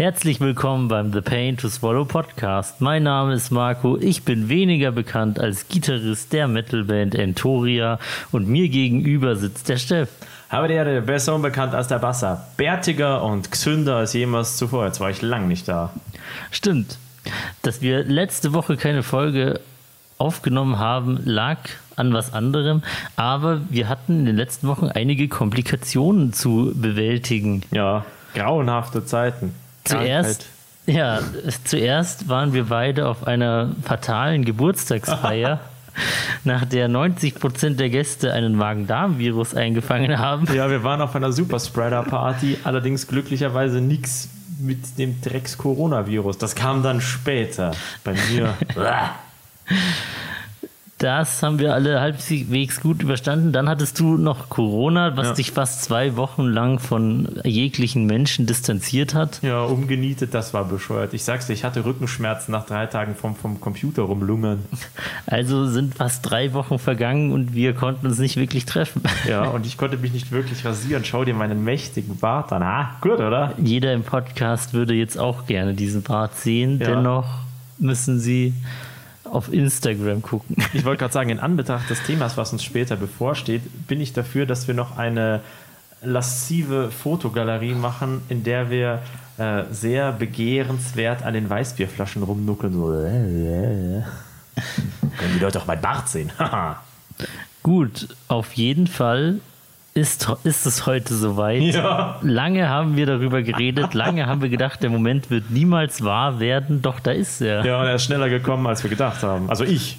Herzlich willkommen beim The Pain to Swallow Podcast. Mein Name ist Marco. Ich bin weniger bekannt als Gitarrist der Metalband Entoria und mir gegenüber sitzt der Steff. Habe die Erde besser unbekannt als der Basser. Bärtiger und gesünder als jemals zuvor. Jetzt war ich lang nicht da. Stimmt. Dass wir letzte Woche keine Folge aufgenommen haben, lag an was anderem, aber wir hatten in den letzten Wochen einige Komplikationen zu bewältigen. Ja, grauenhafte Zeiten. Zuerst, ja, zuerst waren wir beide auf einer fatalen Geburtstagsfeier. nach der 90 Prozent der Gäste einen Magen-Darm-Virus eingefangen haben. Ja, wir waren auf einer Superspreader-Party, allerdings glücklicherweise nichts mit dem Drecks-Coronavirus. Das kam dann später bei mir. Das haben wir alle halbwegs gut überstanden. Dann hattest du noch Corona, was Ja. dich fast zwei Wochen lang von jeglichen Menschen distanziert hat. Ja, umgenietet, das war bescheuert. Ich sag's dir, ich hatte Rückenschmerzen nach drei Tagen vom, vom Computer rumlungern. Also sind fast drei Wochen vergangen und wir konnten uns nicht wirklich treffen. Ja, und ich konnte mich nicht wirklich rasieren. Schau dir meinen mächtigen Bart an. Ah, gut, oder? Jeder im Podcast würde jetzt auch gerne diesen Bart sehen. Ja. Dennoch müssen sie auf Instagram gucken. Ich wollte gerade sagen, in Anbetracht des Themas, was uns später bevorsteht, bin ich dafür, dass wir noch eine lascive Fotogalerie machen, in der wir äh, sehr begehrenswert an den Weißbierflaschen rumnuckeln. So. Können die Leute auch mein Bart sehen? Gut, auf jeden Fall ist, ist es heute soweit. Ja. Lange haben wir darüber geredet, lange haben wir gedacht, der Moment wird niemals wahr werden, doch da ist er. ja, und er ist schneller gekommen, als wir gedacht haben. Also ich.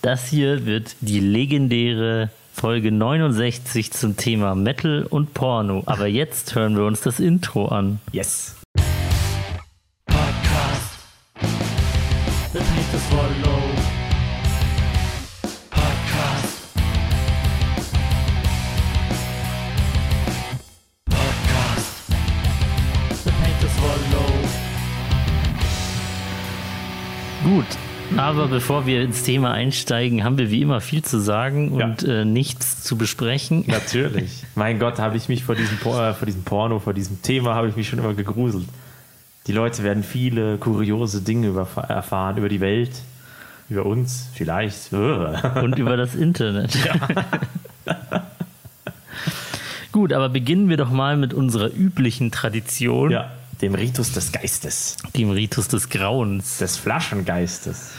Das hier wird die legendäre Folge 69 zum Thema Metal und Porno. Aber jetzt hören wir uns das Intro an. Yes. Aber bevor wir ins Thema einsteigen, haben wir wie immer viel zu sagen und äh, nichts zu besprechen. Natürlich. mein Gott, habe ich mich vor diesem, Por äh, vor diesem Porno, vor diesem Thema, habe ich mich schon immer gegruselt. Die Leute werden viele kuriose Dinge über, erfahren über die Welt, über uns, vielleicht. und über das Internet. Gut, aber beginnen wir doch mal mit unserer üblichen Tradition, ja, dem Ritus des Geistes, dem Ritus des Grauens. des Flaschengeistes.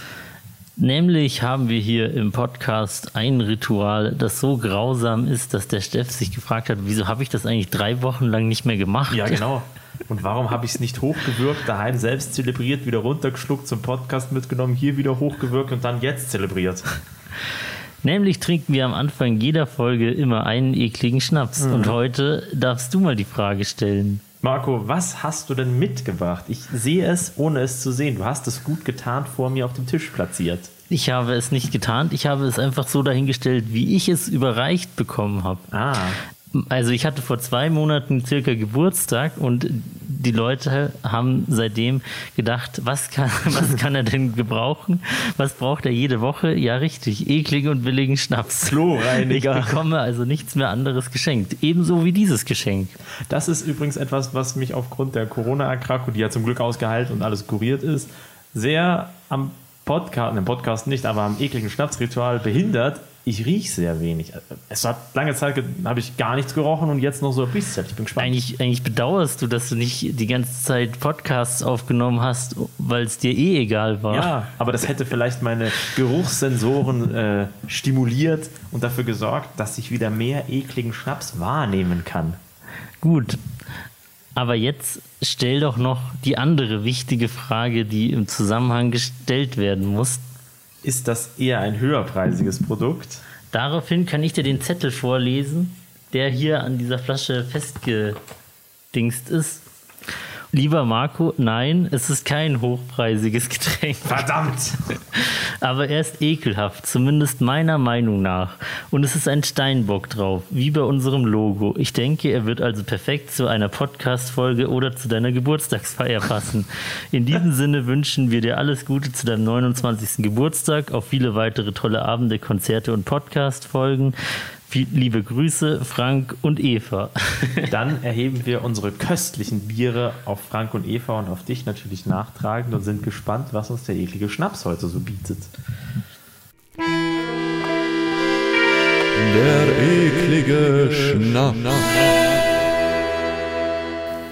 Nämlich haben wir hier im Podcast ein Ritual, das so grausam ist, dass der Steff sich gefragt hat, wieso habe ich das eigentlich drei Wochen lang nicht mehr gemacht? Ja, genau. Und warum habe ich es nicht hochgewirkt, daheim selbst zelebriert, wieder runtergeschluckt, zum Podcast mitgenommen, hier wieder hochgewirkt und dann jetzt zelebriert? Nämlich trinken wir am Anfang jeder Folge immer einen ekligen Schnaps. Und heute darfst du mal die Frage stellen. Marco, was hast du denn mitgebracht? Ich sehe es, ohne es zu sehen. Du hast es gut getarnt vor mir auf dem Tisch platziert. Ich habe es nicht getarnt, ich habe es einfach so dahingestellt, wie ich es überreicht bekommen habe. Ah, Also ich hatte vor zwei Monaten circa Geburtstag und die Leute haben seitdem gedacht, was kann, was kann er denn gebrauchen? Was braucht er jede Woche? Ja, richtig, ekligen und billigen Schnaps. Ich Kloreiniger. bekomme also nichts mehr anderes geschenkt. Ebenso wie dieses Geschenk. Das ist übrigens etwas, was mich aufgrund der Corona-Erkrankung, die ja zum Glück ausgeheilt und alles kuriert ist, sehr am Podcast, im Podcast nicht, aber am ekligen Schnapsritual behindert. Ich rieche sehr wenig. Es hat lange Zeit, habe ich gar nichts gerochen und jetzt noch so ein bisschen. Ich bin gespannt. Eigentlich, eigentlich bedauerst du, dass du nicht die ganze Zeit Podcasts aufgenommen hast, weil es dir eh egal war. Ja, aber das hätte vielleicht meine Geruchssensoren äh, stimuliert und dafür gesorgt, dass ich wieder mehr ekligen Schnaps wahrnehmen kann. Gut. Aber jetzt stell doch noch die andere wichtige Frage, die im Zusammenhang gestellt werden muss. Ist das eher ein höherpreisiges Produkt? Daraufhin kann ich dir den Zettel vorlesen, der hier an dieser Flasche festgedingst ist. Lieber Marco, nein, es ist kein hochpreisiges Getränk. Verdammt! Aber er ist ekelhaft, zumindest meiner Meinung nach. Und es ist ein Steinbock drauf, wie bei unserem Logo. Ich denke, er wird also perfekt zu einer Podcast-Folge oder zu deiner Geburtstagsfeier passen. In diesem Sinne wünschen wir dir alles Gute zu deinem 29. Geburtstag, auf viele weitere tolle Abende, Konzerte und Podcast-Folgen. Viel, liebe Grüße, Frank und Eva. Dann erheben wir unsere köstlichen Biere auf Frank und Eva und auf dich natürlich nachtragend und sind gespannt, was uns der eklige Schnaps heute so bietet. Der eklige Schnaps.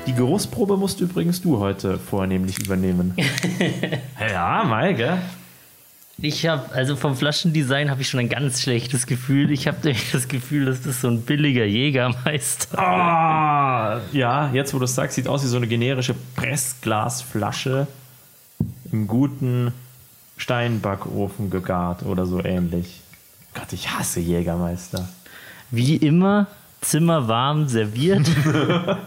Die Geruchsprobe musst übrigens du heute vornehmlich übernehmen. ja, Mai, gell? Ich habe, also vom Flaschendesign habe ich schon ein ganz schlechtes Gefühl. Ich habe das Gefühl, das ist so ein billiger Jägermeister. Ah, ja, jetzt wo du es sagst, sieht aus wie so eine generische Pressglasflasche im guten Steinbackofen gegart oder so ähnlich. Gott, ich hasse Jägermeister. Wie immer, zimmerwarm serviert.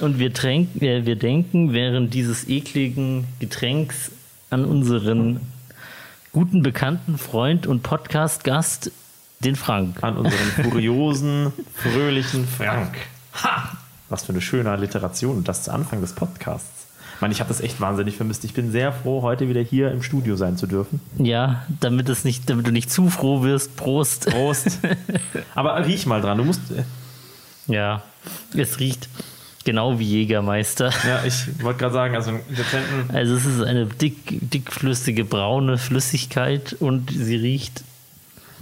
Und wir, tränken, äh, wir denken während dieses ekligen Getränks an unseren guten bekannten Freund und Podcast-Gast, den Frank. An unseren kuriosen, fröhlichen Frank. Ha! Was für eine schöne Alliteration und das zu Anfang des Podcasts. Ich meine, ich habe das echt wahnsinnig vermisst. Ich bin sehr froh, heute wieder hier im Studio sein zu dürfen. Ja, damit, es nicht, damit du nicht zu froh wirst. Prost. Prost. Aber riech mal dran. Du musst. Äh, Ja, es riecht genau wie Jägermeister. Ja, ich wollte gerade sagen, also einen dezenten. Also es ist eine dick, dickflüssige braune Flüssigkeit und sie riecht,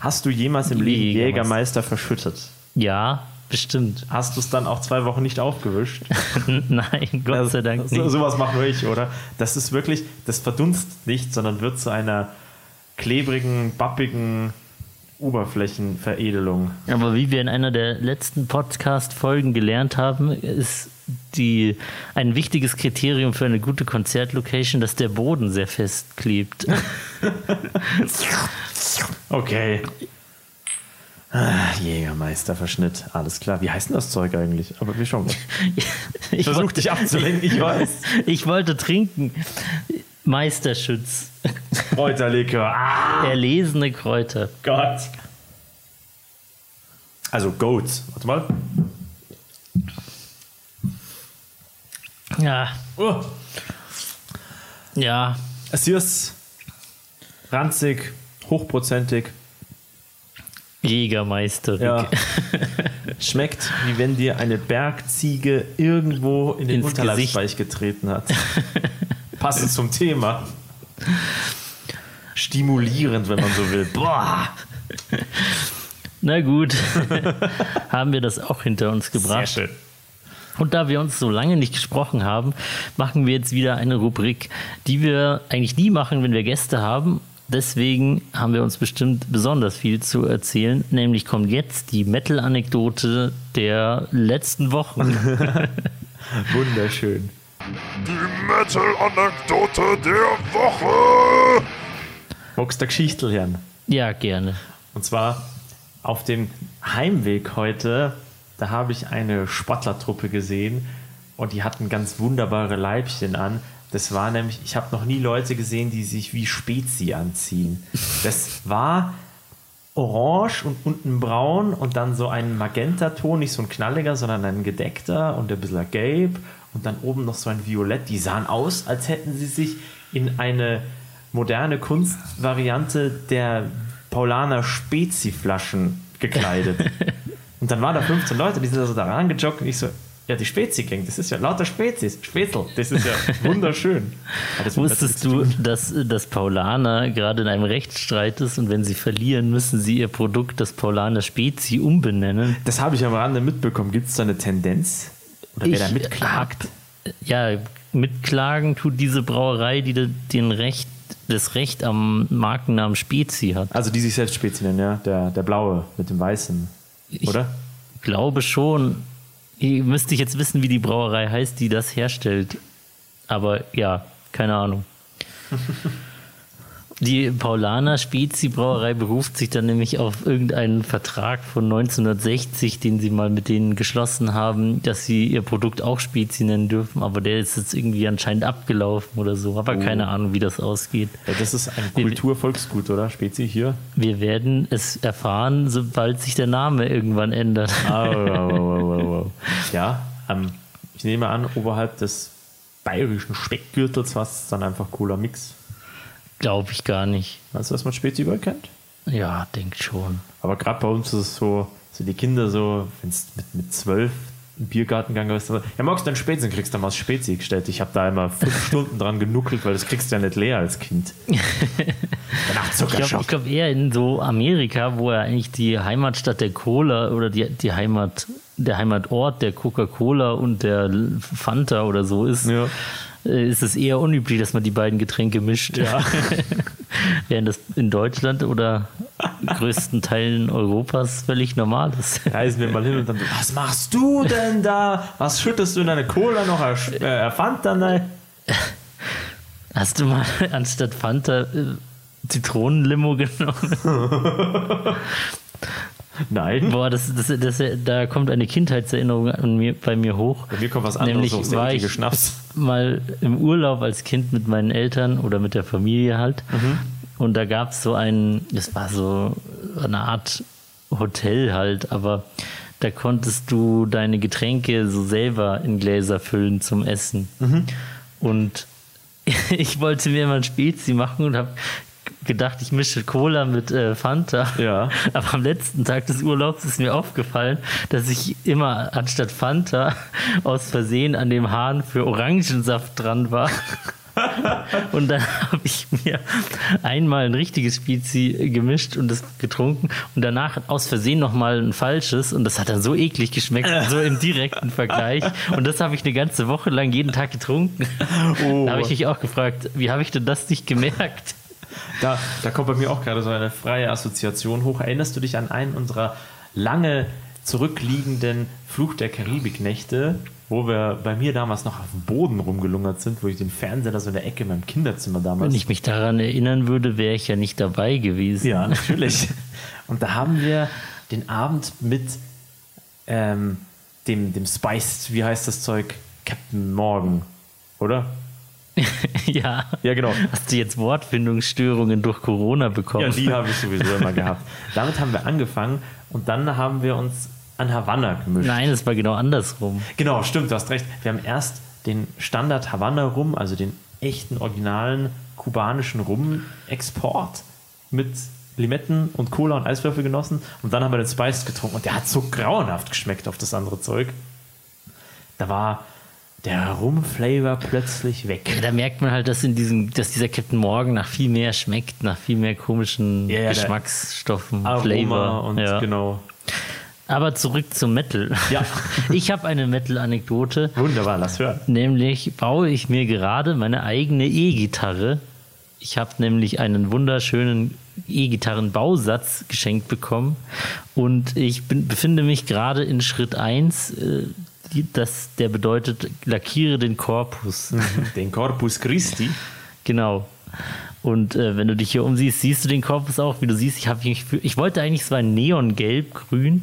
Hast du jemals im Leben Jägermeister. Jägermeister verschüttet? ja, bestimmt. Hast du es dann auch zwei Wochen nicht aufgewischt? Nein, Gott sei Dank so, nicht. sowas mache nur ich, oder? Das ist wirklich, das verdunst nicht, sondern wird zu einer klebrigen, bappigen Oberflächenveredelung. Aber wie wir in einer der letzten Podcast-Folgen gelernt haben, ist die, ein wichtiges Kriterium für eine gute Konzertlocation, dass der Boden sehr fest klebt. Okay. Ah, Jägermeisterverschnitt, alles klar. Wie heißt denn das Zeug eigentlich? Aber wir schauen mal. Ich Versuch wollte- dich abzulenken, ich weiß. Ich wollte trinken. Meisterschütz. Kräuterlikör. Ah, Erlesene Kräuter. Gott. Also Goats. Warte mal. Ja, Oh. ja. Es ist ranzig, hochprozentig. Jägermeister. Ja. Schmeckt, wie wenn dir eine Bergziege irgendwo in den Unterleibsbereich getreten hat. Passend zum Thema. Stimulierend, wenn man so will. Boah. Na gut, haben wir das auch hinter uns gebracht. Sehr schön. Und da wir uns so lange nicht gesprochen haben, machen wir jetzt wieder eine Rubrik, die wir eigentlich nie machen, wenn wir Gäste haben. Deswegen haben wir uns bestimmt besonders viel zu erzählen. Nämlich kommt jetzt die Metal-Anekdote der letzten Wochen. Wunderschön. Die Metal-Anekdote der Woche. Magst du Geschichtel hören? ja, gerne. Und zwar auf dem Heimweg heute, da habe ich eine Sportlertruppe gesehen und die hatten ganz wunderbare Leibchen an. Das war nämlich, ich habe noch nie Leute gesehen, die sich wie Spezi anziehen. Das war orange und unten braun und dann so ein Magentaton, nicht so ein knalliger, sondern ein gedeckter und ein bisschen gelb und dann oben noch so ein Violett. Die sahen aus, als hätten sie sich in eine moderne Kunstvariante der Paulaner Spezi-Flaschen gekleidet. und dann waren da 15 Leute, die sind also da rangejoggt und ich so, ja, die Spezi-Gang, das ist ja lauter Spezies, Spätzl, das ist ja wunderschön. Wusstest du, dass, dass Paulaner gerade in einem Rechtsstreit ist und wenn sie verlieren, müssen sie ihr Produkt, das Paulaner Spezi, umbenennen? Das habe ich am Rande mitbekommen. Gibt es da eine Tendenz? Oder wer da Ich mitklagt? ja, mitklagen tut diese Brauerei, die de- den Recht, das Recht am Markennamen Spezi hat. Also die sich selbst Spezi nennen, ja? Der, der blaue mit dem weißen, Ich oder? glaube schon. Ich müsste ich jetzt wissen, wie die Brauerei heißt, die das herstellt. Aber ja, keine Ahnung. Die Paulaner Spezi Brauerei beruft sich dann nämlich auf irgendeinen Vertrag von 1960, den sie mal mit denen geschlossen haben, dass sie ihr Produkt auch Spezi nennen dürfen, aber der ist jetzt irgendwie anscheinend abgelaufen oder so. Aber keine Ahnung, wie das ausgeht. Ja, das ist ein Kulturvolksgut, oder? Spezi hier. Wir werden es erfahren, sobald sich der Name irgendwann ändert. Wow, wow. Ja, ähm, ich nehme an, oberhalb des bayerischen Speckgürtels war es dann einfach cooler Mix. Glaube ich gar nicht. Weißt du, was man Spezi überall kennt? Ja, denkt schon. Aber gerade bei uns ist es so, so die Kinder so, wenn es mit, mit zwölf im Biergartengang ist, ja, magst du dann Spezi, dann kriegst du mal Spezi gestellt. Ich habe da immer fünf Stunden dran genuckelt, weil das kriegst du ja nicht leer als Kind. Danach Ich glaube glaub eher in so Amerika, wo ja eigentlich die Heimatstadt der Cola oder die, die Heimat, der Heimatort der Coca-Cola und der Fanta oder so ist, Ja. Äh, ist es eher unüblich, dass man die beiden Getränke mischt. Ja. Während das in Deutschland oder größten Teilen Europas völlig normal ist. Reisen wir mal hin und dann, was machst du denn da? Was schüttest du in deine Cola noch? Er, äh, Fanta? Nein. Hast du mal anstatt Fanta äh, Zitronenlimo genommen? Nein. Boah, das, das, das, da kommt eine Kindheitserinnerung an mir, bei mir hoch. Bei mir kommt was anderes Nämlich hoch, war ich Schnaps. mal im Urlaub als Kind mit meinen Eltern oder mit der Familie halt. Mhm. Und da gab es so ein, das war so eine Art Hotel halt, aber da konntest du deine Getränke so selber in Gläser füllen zum Essen. Mhm. Und ich wollte mir mal ein Spezi machen und habe gedacht, ich mische Cola mit äh, Fanta. Ja. Aber am letzten Tag des Urlaubs ist mir aufgefallen, dass ich immer anstatt Fanta aus Versehen an dem Hahn für Orangensaft dran war. Und dann habe ich mir einmal ein richtiges Spezi gemischt und das getrunken und danach aus Versehen nochmal ein falsches und das hat dann so eklig geschmeckt, so im direkten Vergleich. Und das habe ich eine ganze Woche lang jeden Tag getrunken. Oh. Da habe ich mich auch gefragt, wie habe ich denn das nicht gemerkt? Da, da kommt bei mir auch gerade so eine freie Assoziation hoch. Erinnerst du dich an einen unserer lange zurückliegenden Fluch der Karibik-Nächte, wo wir bei mir damals noch auf dem Boden rumgelungert sind, wo ich den Fernseher da so in der Ecke in meinem Kinderzimmer damals. Wenn ich mich daran erinnern würde, wäre ich ja nicht dabei gewesen. Ja, natürlich. Und da haben wir den Abend mit ähm, dem, dem Spiced, wie heißt das Zeug? Captain Morgan, oder? ja. Ja, genau. Hast du jetzt Wortfindungsstörungen durch Corona bekommen? Ja, die habe ich sowieso immer gehabt. Damit haben wir angefangen und dann haben wir uns an Havanna gemischt. Nein, es war genau andersrum. Genau, stimmt, du hast recht. Wir haben erst den Standard Havanna Rum, also den echten originalen kubanischen Rum-Export mit Limetten und Cola und Eiswürfel genossen und dann haben wir den Spice getrunken und der hat so grauenhaft geschmeckt auf das andere Zeug. Da war der Rum-Flavor plötzlich weg. Da merkt man halt, dass, in diesem, dass dieser Captain Morgan nach viel mehr schmeckt, nach viel mehr komischen Ja, ja, Geschmacksstoffen, Flavor. und ja. genau. Aber zurück zum Metal. Ja. Ich habe eine Metal-Anekdote. Wunderbar, lass hören. Nämlich baue ich mir gerade meine eigene E-Gitarre. Ich habe nämlich einen wunderschönen E-Gitarren-Bausatz geschenkt bekommen und ich bin, befinde mich gerade in Schritt 1, äh, die- das, der bedeutet, lackiere den Korpus. Den Corpus Christi. Genau. Und äh, wenn du dich hier umsiehst, siehst du den Korpus auch. Wie du siehst, ich, hab für, ich wollte eigentlich so ein Neongelb-Grün.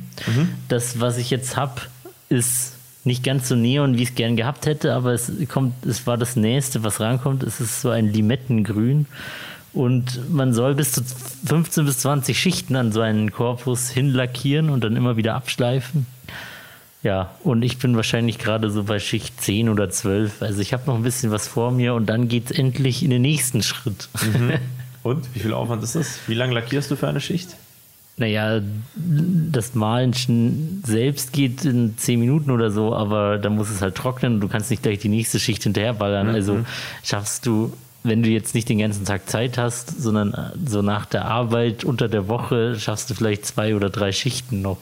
Das, was ich jetzt habe, ist nicht ganz so neon, wie ich es gern gehabt hätte, aber es kommt, es war das nächste, was rankommt. Es ist so ein Limettengrün. Und man soll bis zu 15 bis 20 Schichten an so einen Korpus hinlackieren und dann immer wieder abschleifen. Ja, und ich bin wahrscheinlich gerade so bei Schicht 10 oder 12. Also ich habe noch ein bisschen was vor mir und dann geht es endlich in den nächsten Schritt. Und wie viel Aufwand ist das? Wie lange lackierst du für eine Schicht? Naja, das Malen selbst geht in 10 Minuten oder so, aber dann muss es halt trocknen und du kannst nicht gleich die nächste Schicht hinterherballern. Also schaffst du, wenn du jetzt nicht den ganzen Tag Zeit hast, sondern äh, so nach der Arbeit unter der Woche, schaffst du vielleicht zwei oder drei Schichten noch.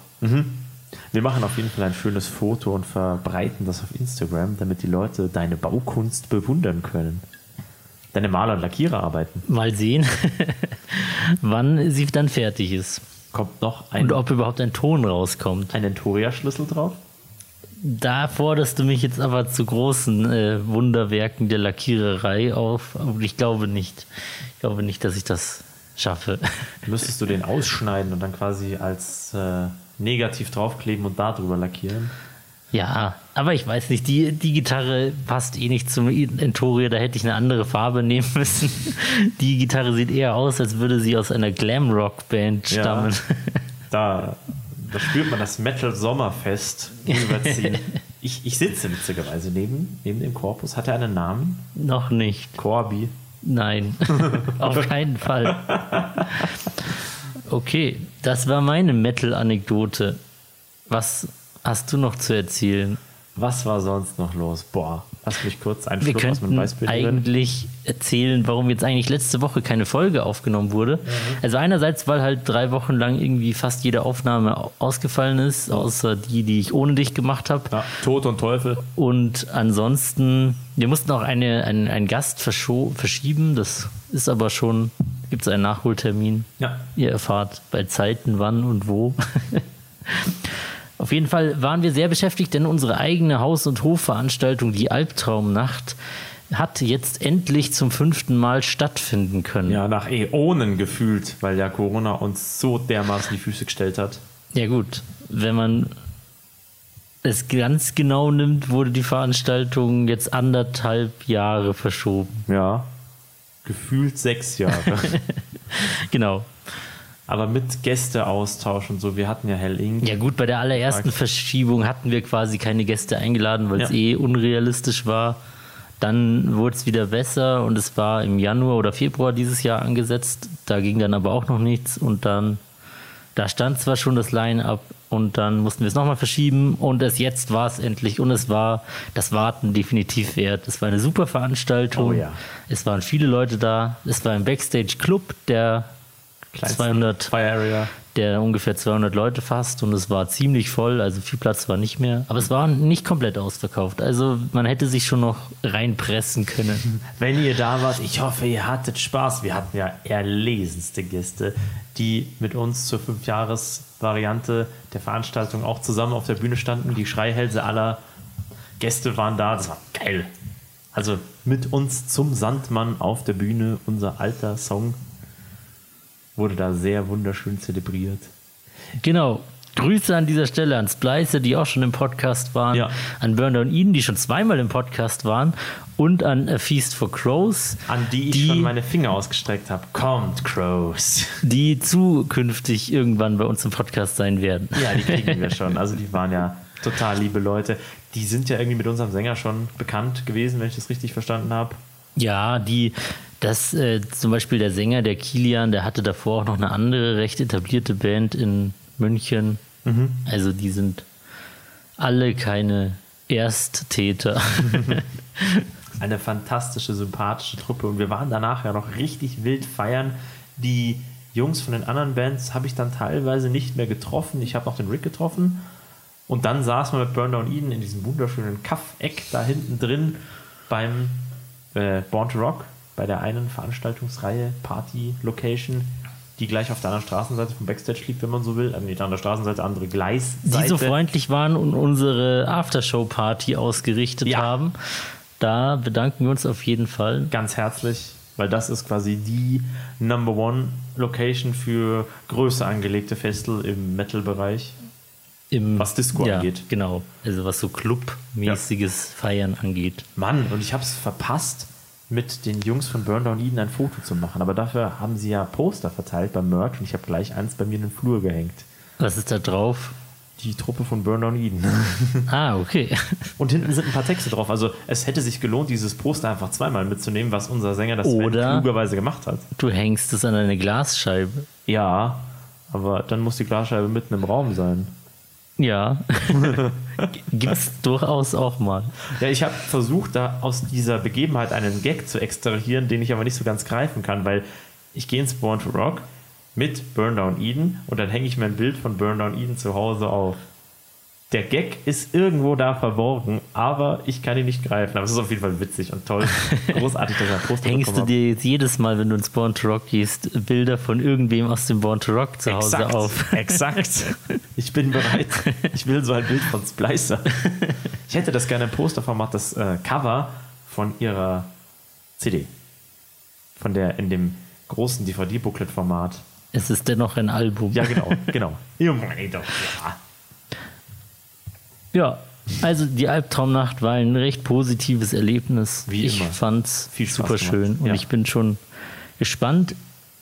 Wir machen auf jeden Fall ein schönes Foto und verbreiten das auf Instagram, damit die Leute deine Baukunst bewundern können. Deine Maler- und Lackiererarbeiten. Mal sehen, wann sie dann fertig ist. Kommt noch ein, Und ob überhaupt ein Ton rauskommt. ein Entoria-Schlüssel drauf? Da forderst du mich jetzt aber zu großen äh, Wunderwerken der Lackiererei auf. Aber ich glaube nicht. Ich glaube nicht, dass ich das schaffe. Müsstest du den ausschneiden und dann quasi als äh, negativ draufkleben und darüber lackieren? Ja, aber ich weiß nicht, die, die Gitarre passt eh nicht zum Entoria, da hätte ich eine andere Farbe nehmen müssen. Die Gitarre sieht eher aus, als würde sie aus einer Glamrock-Band Ja. stammen. Da, da spürt man das Metal-Sommerfest überziehen. ich, ich sitze witzigerweise neben, neben dem Korpus. Hat er einen Namen? Noch nicht. Corby. Nein, auf keinen Fall. Okay, das war meine Metal-Anekdote. Was hast du noch zu erzählen? Was war sonst noch los? Boah, lass mich kurz einen Wir Schluck aus meinem Weißbier eigentlich erzählen, warum jetzt eigentlich letzte Woche keine Folge aufgenommen wurde. Also einerseits, weil halt drei Wochen lang irgendwie fast jede Aufnahme au- ausgefallen ist, außer die, die ich ohne dich gemacht habe. Ja, Tod und Teufel. Und ansonsten, wir mussten auch eine, einen, einen Gast verschieben. Das ist aber schon, gibt es einen Nachholtermin. Ja. Ihr erfahrt bei Zeiten, wann und wo. Auf jeden Fall waren wir sehr beschäftigt, denn unsere eigene Haus- und Hofveranstaltung, die Albtraumnacht, hat jetzt endlich zum fünften Mal stattfinden können. Ja, nach Äonen gefühlt, weil ja Corona uns so dermaßen die Füße gestellt hat. Ja gut, wenn man es ganz genau nimmt, wurde die Veranstaltung jetzt anderthalb Jahre verschoben. Ja. Gefühlt sechs Jahre. Genau. Aber mit Gästeaustausch und so. Wir hatten ja Hell Inc. Ja gut, bei der allerersten Verschiebung hatten wir quasi keine Gäste eingeladen, weil es Ja. eh unrealistisch war. Dann wurde es wieder besser und es war im Januar oder Februar dieses Jahr angesetzt. Da ging dann aber auch noch nichts und dann, da stand zwar schon das Line-Up und dann mussten wir es nochmal verschieben und es jetzt war es endlich und es war das Warten definitiv wert. Es war eine super Veranstaltung. Oh ja. Es waren viele Leute da. Es war ein Backstage-Club, der Kleinsten 200 Fire Area. Der ungefähr 200 Leute fasst und es war ziemlich voll, also viel Platz war nicht mehr. Aber es war nicht komplett ausverkauft. Also man hätte sich schon noch reinpressen können. Wenn ihr da wart, ich hoffe, ihr hattet Spaß. Wir hatten ja erlesenste Gäste, die mit uns zur Fünfjahres-Variante der Veranstaltung auch zusammen auf der Bühne standen. Die Schreihälse aller Gäste waren da. Das war geil. Also mit uns zum Sandmann auf der Bühne, unser alter Song, wurde da sehr wunderschön zelebriert. Genau. Grüße an dieser Stelle an Splicer, die auch schon im Podcast waren, Ja. an Burner und Eden, die schon zweimal im Podcast waren, und an A Feast for Crows, An die ich Die- schon meine Finger ausgestreckt habe. Kommt, Crows. die zukünftig irgendwann bei uns im Podcast sein werden. Ja, die kriegen wir schon. Also die waren ja total liebe Leute. Die sind ja irgendwie mit unserem Sänger schon bekannt gewesen, wenn ich das richtig verstanden habe. Ja, die, das äh, zum Beispiel der Sänger, der Kilian, der hatte davor auch noch eine andere recht etablierte Band in München. Also die sind alle keine Ersttäter. Eine fantastische, sympathische Truppe. Und wir waren danach ja noch richtig wild feiern. Die Jungs von den anderen Bands habe ich dann teilweise nicht mehr getroffen. Ich habe noch den Rick getroffen. Und dann saßen wir mit Burn Down Eden in diesem wunderschönen Kaff-Eck da hinten drin beim äh, Born to Rock, bei der einen Veranstaltungsreihe, Party-Location, die gleich auf der anderen Straßenseite vom Backstage liegt, wenn man so will. Also nicht an der Straßenseite, andere Gleisseite. die so freundlich waren und unsere Aftershow-Party ausgerichtet Ja. haben. Da bedanken wir uns auf jeden Fall. ganz herzlich, weil das ist quasi die Number One Location für größer angelegte Festel im Metal-Bereich. Im, Was Disco ja, angeht. Genau, also was so Club-mäßiges Feiern angeht. Mann, und ich habe es verpasst, mit den Jungs von Burn Down Eden ein Foto zu machen. Aber dafür haben sie ja Poster verteilt beim Merch und ich habe gleich eins bei mir in den Flur gehängt. Was ist da drauf? Die Truppe von Burn Down Eden. Ah, okay. Und hinten sind ein paar Texte drauf. Also es hätte sich gelohnt, dieses Poster einfach zweimal mitzunehmen, was unser Sänger das klugerweise gemacht hat. Du hängst es an eine Glasscheibe. Ja, aber dann muss die Glasscheibe mitten im Raum sein. Ja. Gibt's durchaus auch mal. Ja, ich habe versucht, da aus dieser Begebenheit einen Gag zu extrahieren, den ich aber nicht so ganz greifen kann, weil ich gehe ins Born to Rock mit Burn Down Eden und dann hänge ich mir ein Bild von Burn Down Eden zu Hause auf. Der Gag ist irgendwo da verborgen, aber ich kann ihn nicht greifen. Aber es ist auf jeden Fall witzig und toll. Großartig, dass er Poster Hängst du dir jetzt jedes Mal, wenn du ins Born to Rock gehst, Bilder von irgendwem aus dem Born to Rock zu. Hause Exakt, auf? exakt. Ich bin bereit. Ich will so ein Bild von Splicer. Ich hätte das gerne im Posterformat, das äh, Cover von ihrer CD. Von der in dem großen DVD-Booklet-Format. Es ist dennoch ein Album. Ja, genau, genau. Ja, doch, ja. Ja, also die Albtraumnacht war ein recht positives Erlebnis. Wie ich immer. fand's Viel Spaß super schön gemacht, und ja. ich bin schon gespannt,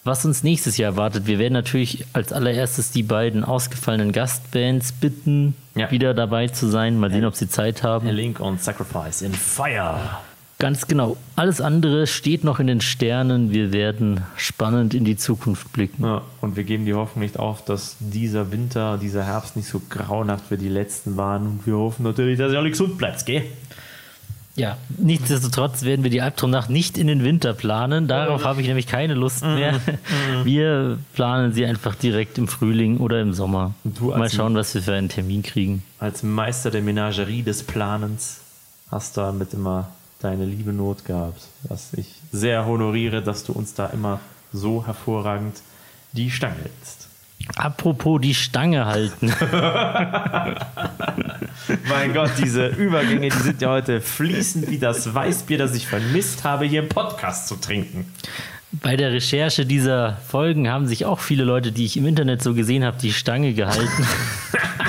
was uns nächstes Jahr erwartet. Wir werden natürlich als allererstes die beiden ausgefallenen Gastbands bitten, Ja. wieder dabei zu sein. Mal sehen, ob sie Zeit haben. Link und Sacrifice in Fire. Ganz genau. Alles andere steht noch in den Sternen. Wir werden spannend in die Zukunft blicken. Ja, und wir geben die Hoffnung nicht auf, dass dieser Winter, dieser Herbst nicht so grauenhaft wie die letzten waren. Und wir hoffen natürlich, dass ihr alle gesund bleibt, gell? Ja, nichtsdestotrotz werden wir die Albtraumnacht nicht in den Winter planen. Darauf habe ich nämlich keine Lust mehr. Wir planen sie einfach direkt im Frühling oder im Sommer. Mal schauen, was wir für einen Termin kriegen. Als Meister der Menagerie des Planens hast du damit immer deine liebe Not gehabt. Was ich sehr honoriere, dass du uns da immer so hervorragend die Stange hältst. Apropos die Stange halten. Mein Gott, diese Übergänge, die sind ja heute fließend wie das Weißbier, das ich vermisst habe, hier im Podcast zu trinken. Bei der Recherche dieser Folgen haben sich auch viele Leute, die ich im Internet so gesehen habe, die Stange gehalten.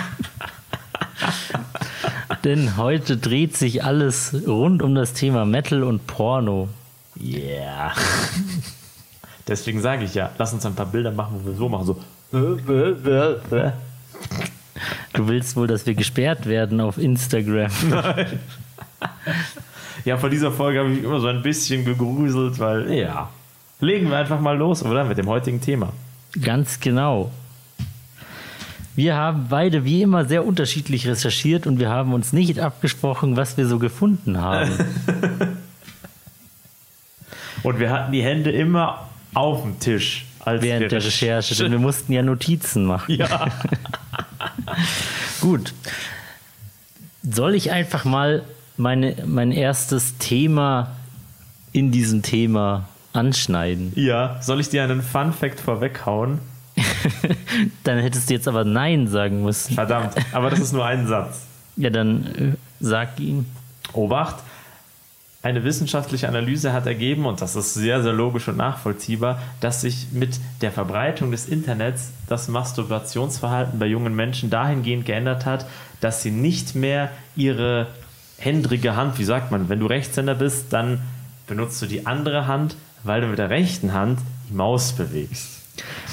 Denn heute dreht sich alles rund um das Thema Metal und Porno. Yeah. Deswegen sage ich ja, lass uns ein paar Bilder machen, wo wir so machen, so. Du willst wohl, dass wir gesperrt werden auf Instagram. Ja, von dieser Folge habe ich immer so ein bisschen gegruselt, weil, ja. Legen wir einfach mal los, oder? Mit dem heutigen Thema. Ganz genau. Wir haben beide wie immer sehr unterschiedlich recherchiert und wir haben uns nicht abgesprochen, was wir so gefunden haben. Und wir hatten die Hände immer auf dem Tisch. Als wir während der Recherche, denn wir mussten ja Notizen machen. Ja. Gut. Soll ich einfach mal meine, mein erstes Thema in diesem Thema anschneiden? ja. Soll ich dir einen Fun Fact vorweghauen? Dann hättest du jetzt aber Nein sagen müssen. Verdammt. Aber das ist nur ein Satz. Ja, dann äh, sag ihm. Obacht. Eine wissenschaftliche Analyse hat ergeben, und das ist sehr, sehr logisch und nachvollziehbar, dass sich mit der Verbreitung des Internets das Masturbationsverhalten bei jungen Menschen dahingehend geändert hat, dass sie nicht mehr ihre händrige Hand, wie sagt man, wenn du Rechtshänder bist, dann benutzt du die andere Hand, weil du mit der rechten Hand die Maus bewegst.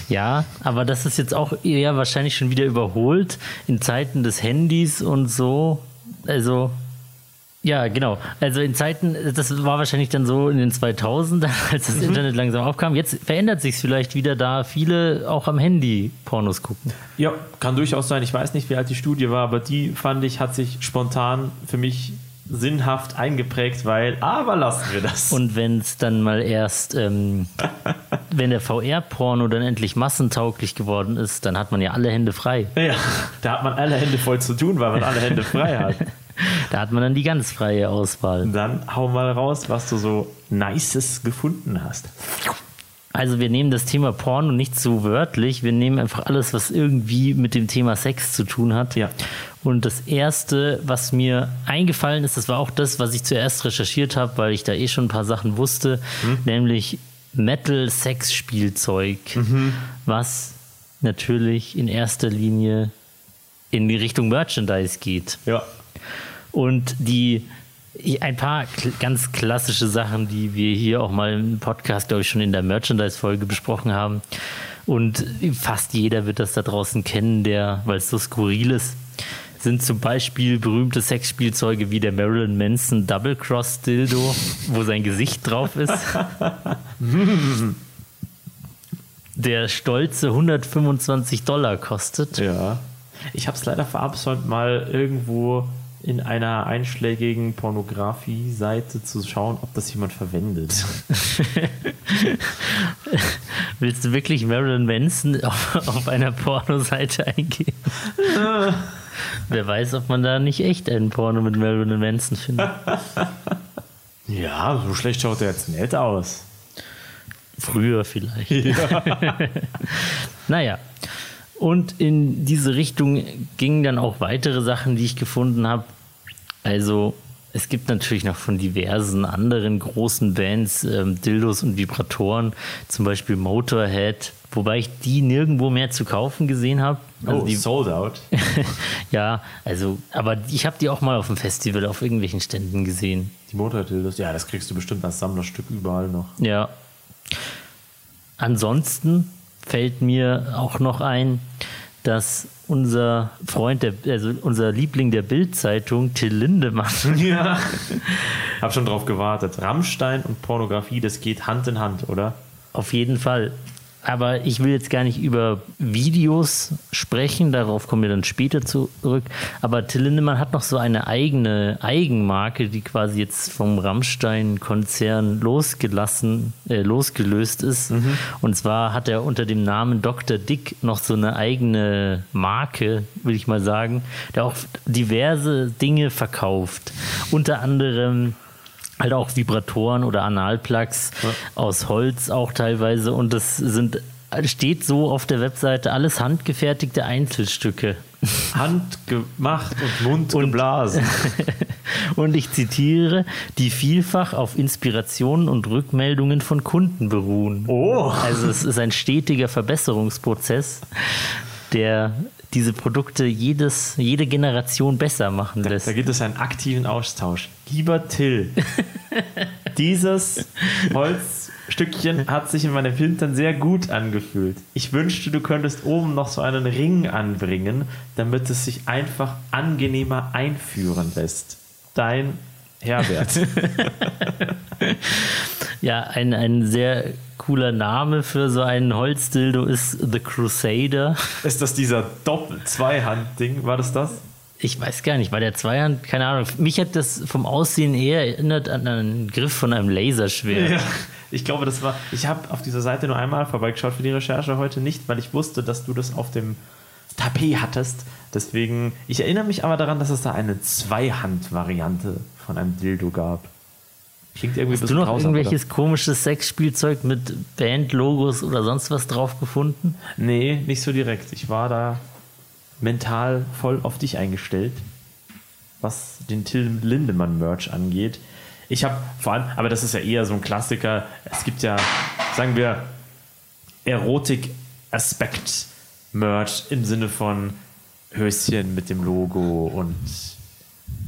Ja, aber das ist jetzt auch eher wahrscheinlich schon wieder überholt in Zeiten des Handys und so. Also, ja, genau. Also in Zeiten, das war wahrscheinlich dann so in den 2000 als das Internet langsam aufkam. Jetzt verändert sich vielleicht wieder, da viele auch am Handy Pornos gucken. Ja, kann durchaus sein. Ich weiß nicht, wie alt die Studie war, aber die fand ich, hat sich spontan für mich sinnhaft eingeprägt, weil, aber lassen wir das. Und wenn es dann mal erst, ähm, wenn der VR-Porno dann endlich massentauglich geworden ist, dann hat man ja alle Hände frei. ja, da hat man alle Hände voll zu tun, weil man alle Hände frei hat. Da hat man dann die ganz freie Auswahl. Dann hau mal raus, was du so Nices gefunden hast. Also wir nehmen das Thema Porno nicht so wörtlich, wir nehmen einfach alles, was irgendwie mit dem Thema Sex zu tun hat. Ja. Und das Erste, was mir eingefallen ist, das war auch das, was ich zuerst recherchiert habe, weil ich da eh schon ein paar Sachen wusste, nämlich Metal-Sex-Spielzeug, was natürlich in erster Linie in die Richtung Merchandise geht. Ja. Und die ein paar ganz klassische Sachen, die wir hier auch mal im Podcast, glaube ich, schon in der Merchandise-Folge besprochen haben. Und fast jeder wird das da draußen kennen, der, weil es so skurril ist, sind zum Beispiel berühmte Sexspielzeuge wie der Marilyn Manson Double Cross Dildo, wo sein Gesicht drauf ist. der stolze 125 Dollar kostet. Ja. Ich habe es leider verabsäumt, mal irgendwo in einer einschlägigen Pornografie-Seite zu schauen, ob das jemand verwendet. Willst du wirklich Marilyn Manson auf, auf einer Pornoseite eingeben? Wer weiß, ob man da nicht echt einen Porno mit Marilyn Manson findet. Ja, so schlecht schaut er jetzt nicht aus. Früher vielleicht. naja. Und in diese Richtung gingen dann auch weitere Sachen, die ich gefunden habe. Also es gibt natürlich noch von diversen anderen großen Bands ähm, Dildos und Vibratoren, zum Beispiel Motorhead, wobei ich die nirgendwo mehr zu kaufen gesehen habe. Also oh, die, sold out. ja, also, aber ich habe die auch mal auf dem Festival auf irgendwelchen Ständen gesehen. Die Motorradildos, ja, das kriegst du bestimmt als Sammlerstück überall noch. Ja. Ansonsten fällt mir auch noch ein, dass unser Freund, der, also unser Liebling der Bild-Zeitung, Till Lindemann, Ja. Hab schon drauf gewartet. Rammstein und Pornografie, das geht Hand in Hand, oder? auf jeden Fall. Aber ich will jetzt gar nicht über Videos sprechen, darauf kommen wir dann später zurück. Aber Till Lindemann hat noch so eine eigene Eigenmarke, die quasi jetzt vom Rammstein-Konzern losgelassen, äh, losgelöst ist. Und zwar hat er unter dem Namen Dr. Dick noch so eine eigene Marke, will ich mal sagen, der auch diverse Dinge verkauft. Unter anderem halt auch Vibratoren oder Analplugs aus Holz auch teilweise und das sind steht so auf der Webseite alles handgefertigte Einzelstücke. Handgemacht und Mund geblasen. Und ich zitiere, die vielfach auf Inspirationen und Rückmeldungen von Kunden beruhen. Oh. Also es ist ein stetiger Verbesserungsprozess, der diese Produkte jedes, jede Generation besser machen lässt. Da gibt es einen aktiven Austausch. Lieber Till, dieses Holzstückchen hat sich in meinem Hintern sehr gut angefühlt. Ich wünschte, du könntest oben noch so einen Ring anbringen, damit es sich einfach angenehmer einführen lässt. Dein Herbert. Ja, ein, ein sehr cooler Name für so einen Holzdildo ist The Crusader. Ist das dieser Doppel-Zweihand-Ding? War das das? Ich weiß gar nicht, weil der Zweihand, keine Ahnung, mich hat das vom Aussehen eher erinnert an einen Griff von einem Laserschwert. Ja, ich glaube, das war. Ich habe auf dieser Seite nur einmal vorbeigeschaut für die Recherche heute nicht, weil ich wusste, dass du das auf dem Tapet hattest. Deswegen, ich erinnere mich aber daran, dass es da eine Zweihand-Variante von einem Dildo gab. Klingt irgendwie Hast du noch grausam, irgendwelches komisches Sexspielzeug mit Bandlogos oder sonst was drauf gefunden? Oder? Nee, nicht so direkt. Ich war da mental voll auf dich eingestellt, was den Till Lindemann-Merch angeht. Ich habe vor allem, aber das ist ja eher so ein Klassiker. Es gibt ja, sagen wir, Erotik-Aspekt-Merch im Sinne von Höschen mit dem Logo und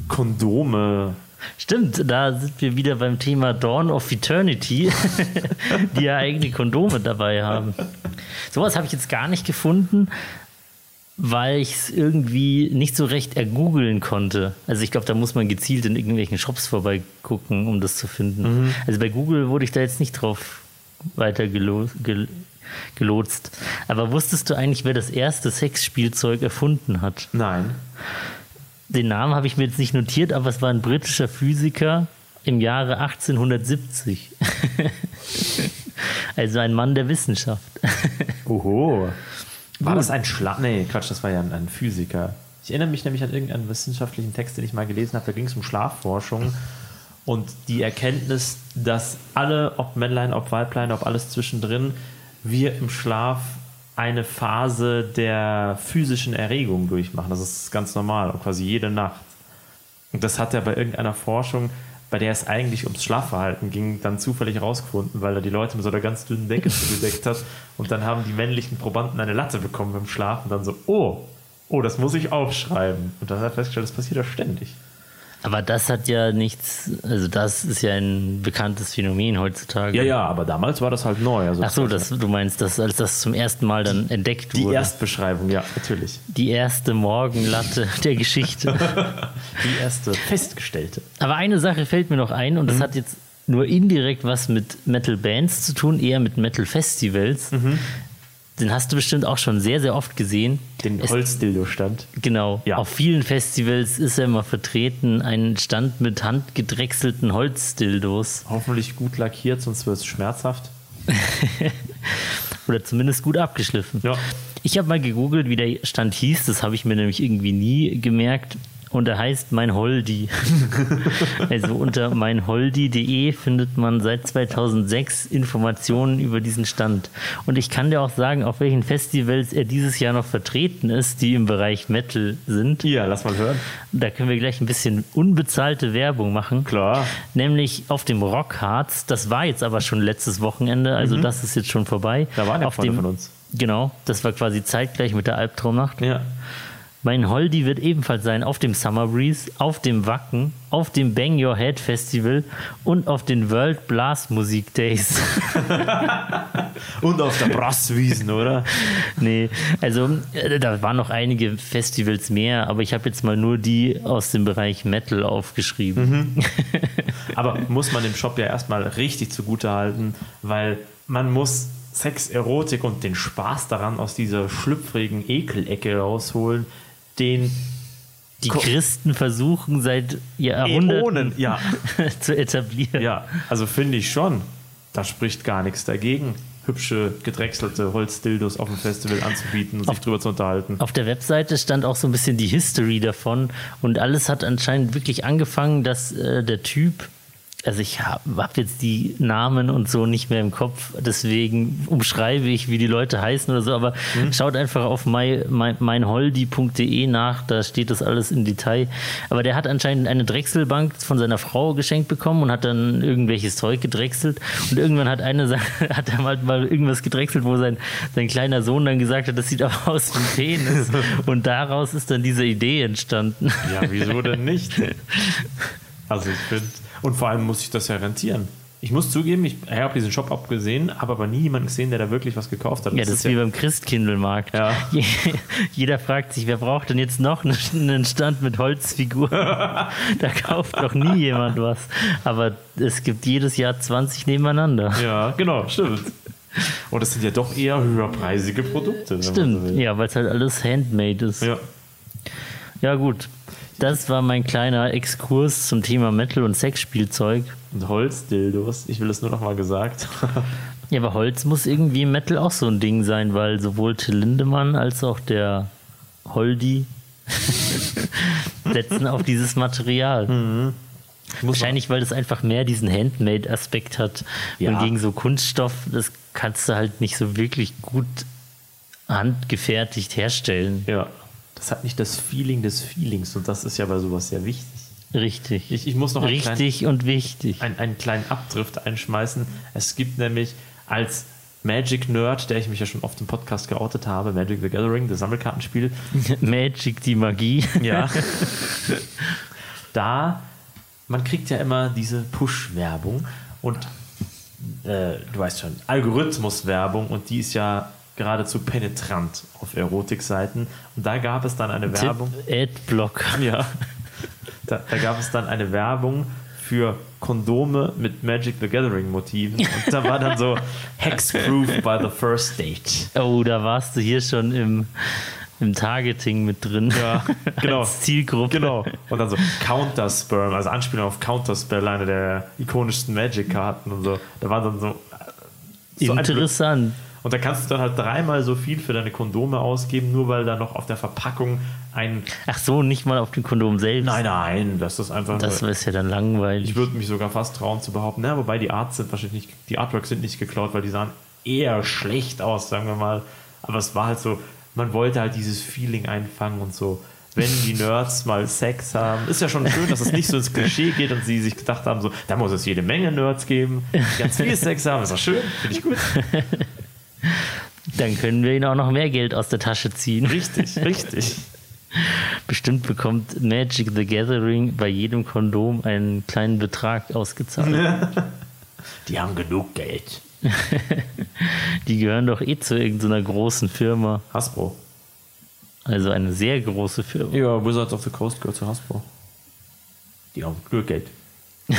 Kondome. Stimmt, da sind wir wieder beim Thema Dawn of Eternity, die ja eigene Kondome dabei haben. Sowas habe ich jetzt gar nicht gefunden, weil ich es irgendwie nicht so recht ergoogeln konnte. Also ich glaube, da muss man gezielt in irgendwelchen Shops vorbeigucken, um das zu finden. Also bei Google wurde ich da jetzt nicht drauf weiter gelo gel gelotst. Aber wusstest du eigentlich, wer das erste Sexspielzeug erfunden hat? Nein. Den Namen habe ich mir jetzt nicht notiert, aber es war ein britischer Physiker im Jahre 1870. also ein Mann der Wissenschaft. Oho. War das ein Schlag? Nee, Quatsch, das war ja ein, ein Physiker. Ich erinnere mich nämlich an irgendeinen wissenschaftlichen Text, den ich mal gelesen habe. Da ging es um Schlafforschung und die Erkenntnis, dass alle, ob Männlein, ob Weiblein, ob alles zwischendrin, wir im Schlaf eine Phase der physischen Erregung durchmachen. Das ist ganz normal, quasi jede Nacht. Und das hat er bei irgendeiner Forschung, bei der es eigentlich ums Schlafverhalten ging, dann zufällig herausgefunden, weil er die Leute mit so einer ganz dünnen Decke zugedeckt hat. Und dann haben die männlichen Probanden eine Latte bekommen beim Schlafen. Und dann so, oh, oh, das muss ich aufschreiben. Und dann hat er festgestellt, das passiert ja ständig. Aber das hat ja nichts, also das ist ja ein bekanntes Phänomen heutzutage. Ja, ja, aber damals war das halt neu. Also Ach so, das, du meinst, dass, als das zum ersten Mal dann entdeckt die wurde. Erstbeschreibung, ja, natürlich. die erste Morgenlatte der Geschichte. Die erste festgestellte. Aber eine Sache fällt mir noch ein Mhm. und das hat jetzt nur indirekt was mit Metal Bands zu tun, eher mit Metal Festivals. Mhm. Den hast du bestimmt auch schon sehr, sehr oft gesehen. Den Es- Holzdildo stand. Genau. Ja. Auf vielen Festivals ist ja immer vertreten ein Stand mit handgedrechselten Holzdildos. Hoffentlich gut lackiert, sonst wird es schmerzhaft. Oder zumindest gut abgeschliffen. Ja. Ich habe mal gegoogelt, wie der Stand hieß. Das habe ich mir nämlich irgendwie nie gemerkt. Und er heißt Mein Holdi. also unter meinholdi.de findet man seit 2006 Informationen über diesen Stand. Und ich kann dir auch sagen, auf welchen Festivals er dieses Jahr noch vertreten ist, die im Bereich Metal sind. Ja, lass mal hören. Da können wir gleich ein bisschen unbezahlte Werbung machen. Klar. Nämlich auf dem Rockharz. Das war jetzt aber schon letztes Wochenende, also das ist jetzt schon vorbei. Mhm. Da waren ja auf Freunde dem, von uns. Genau, das war quasi zeitgleich mit der Albtraumnacht. Ja. Mein Holdi wird ebenfalls sein auf dem Summer Breeze, auf dem Wacken, auf dem Bang Your Head Festival und auf den World Blast Musik Days. Und auf der Brasswiesen, oder? nee, also äh, da waren noch einige Festivals mehr, aber ich habe jetzt mal nur die aus dem Bereich Metal aufgeschrieben. Aber muss man dem Shop ja erstmal richtig zugute halten, weil man muss Sex, Erotik und den Spaß daran aus dieser schlüpfrigen Ekelecke rausholen, den Die Ko- Christen versuchen seit Jahrhunderten Äonen, ja, zu etablieren. ja, also finde ich schon, da spricht gar nichts dagegen, hübsche, gedrechselte Holzdildos auf dem Festival anzubieten und sich drüber zu unterhalten. Auf der Webseite stand auch so ein bisschen die History davon und alles hat anscheinend wirklich angefangen, dass äh, der Typ, also ich habe hab jetzt die Namen und so nicht mehr im Kopf, deswegen umschreibe ich, wie die Leute heißen oder so, aber schaut einfach auf my, my, meinholdi.de nach, da steht das alles im Detail. Aber der hat anscheinend eine Drechselbank von seiner Frau geschenkt bekommen und hat dann irgendwelches Zeug gedrechselt und irgendwann hat eine hat er halt mal irgendwas gedrechselt, wo sein, sein kleiner Sohn dann gesagt hat, das sieht aber aus wie ein Penis. Und daraus ist dann diese Idee entstanden. Ja, wieso denn nicht? Also ich finde, und vor allem muss ich das ja rentieren. Ich muss zugeben, ich habe diesen Shop abgesehen, habe aber nie jemanden gesehen, der da wirklich was gekauft hat. Ja, das ist wie beim Christkindlmarkt. Ja. Je- Jeder fragt sich, wer braucht denn jetzt noch einen Stand mit Holzfiguren? da kauft doch nie jemand was. Aber es gibt jedes Jahr 20 nebeneinander. Ja, genau, stimmt. Und das sind ja doch eher höherpreisige Produkte. so Stimmt, will. ja, weil es halt alles handmade ist. Ja. Ja, gut. Das war mein kleiner Exkurs zum Thema Metal und Sexspielzeug. Und Holzdildos, ich will es nur noch mal gesagt. Ja, aber Holz muss irgendwie im Metal auch so ein Ding sein, weil sowohl Till Lindemann als auch der Holdi setzen auf dieses Material. Muss Wahrscheinlich, weil das einfach mehr diesen Handmade-Aspekt hat. Ja. Und gegen so Kunststoff, das kannst du halt nicht so wirklich gut handgefertigt herstellen. Ja. Das hat nicht das Feeling des Feelings und das ist ja bei sowas sehr wichtig. Richtig. Ich, ich muss noch einen kleinen, Richtig und wichtig. einen, einen kleinen Abdrift einschmeißen. Es gibt nämlich als Magic Nerd, der ich mich ja schon oft im Podcast geoutet habe, Magic the Gathering, das Sammelkartenspiel, Magic, die Magie. Ja. da, man kriegt ja immer diese Push-Werbung und äh, du weißt schon, Algorithmus-Werbung und die ist ja geradezu penetrant auf Erotikseiten. Und da gab es dann eine Werbung. Adblock. Ja. Da, da gab es dann eine Werbung für Kondome mit Magic the Gathering Motiven. Und da war dann so Hexproof by the first date. Oh, da warst du hier schon im, im Targeting mit drin. Ja, genau. Als Zielgruppe. Genau. Und dann so Counter-Sperm, also Anspielung auf Counter-Spell, eine der ikonischsten Magic-Karten und so. Da war dann so. so ein- Interessant. Und da kannst du dann halt dreimal so viel für deine Kondome ausgeben, nur weil da noch auf der Verpackung ein. Ach so, nicht mal auf dem Kondom selbst. Nein, nein, das ist einfach. Das ist ja dann langweilig. ich würde mich sogar fast trauen zu behaupten, na, wobei die Arts sind wahrscheinlich nicht, die Artworks sind nicht geklaut, weil die sahen eher schlecht aus, sagen wir mal. Aber es war halt so, man wollte halt dieses Feeling einfangen und so. Wenn die Nerds mal Sex haben, ist ja schon schön, dass es nicht so ins Klischee geht und sie sich gedacht haben, so, da muss es jede Menge Nerds geben, die ganz viel Sex haben, ist doch schön, finde ich gut. Dann können wir ihnen auch noch mehr Geld aus der Tasche ziehen. Richtig, richtig. Bestimmt bekommt Magic the Gathering bei jedem Kondom einen kleinen Betrag ausgezahlt. Die haben genug Geld. Die gehören doch eh zu irgendeiner großen Firma. Hasbro. Also eine sehr große Firma. Ja, Wizards of the Coast gehört zu Hasbro. Die haben genug Geld.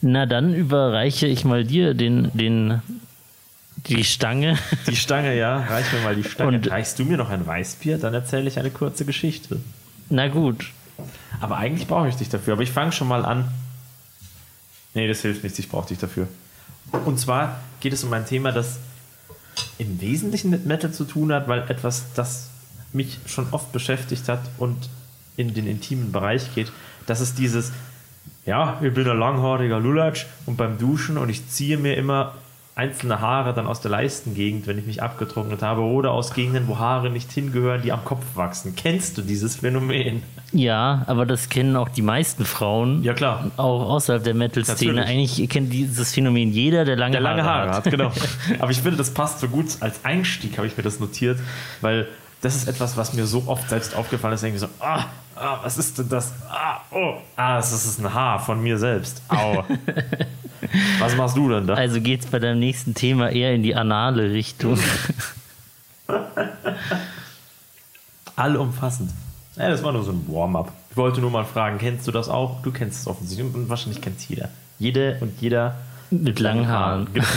Na dann überreiche ich mal dir den, den, die Stange. Die Stange, ja, reich mir mal die Stange. Und- Reichst du mir noch ein Weißbier, dann erzähle ich eine kurze Geschichte. Na gut. Aber eigentlich brauche ich dich dafür. Aber ich fange schon mal an. Nee, das hilft nichts, ich brauche dich dafür. Und zwar geht es um ein Thema, das im Wesentlichen mit Metal zu tun hat, weil etwas, das mich schon oft beschäftigt hat und in den intimen Bereich geht, das ist dieses, ja, ich bin ein langhaariger Lulatsch und beim Duschen und ich ziehe mir immer einzelne Haare dann aus der Leistengegend, wenn ich mich abgetrocknet habe, oder aus Gegenden, wo Haare nicht hingehören, die am Kopf wachsen. Kennst du dieses Phänomen? Ja, aber das kennen auch die meisten Frauen. Ja, klar. Auch außerhalb der Metal-Szene. Eigentlich kennt dieses Phänomen jeder, der lange, Der lange Haare hat, hat. genau. Aber ich finde, das passt so gut als Einstieg, habe ich mir das notiert, weil das ist etwas, was mir so oft selbst aufgefallen ist. Irgendwie so, ah, ah, was ist denn das? Ah, oh, ah, das ist ein Haar von mir selbst. Au. was machst du denn da? Also geht's bei deinem nächsten Thema eher in die anale Richtung. Allumfassend. Ja, das war nur so ein Warm-up. Ich wollte nur mal fragen, kennst du das auch? Du kennst es offensichtlich und wahrscheinlich kennt es jeder. Jede und jeder Mit langen Haaren. Genau.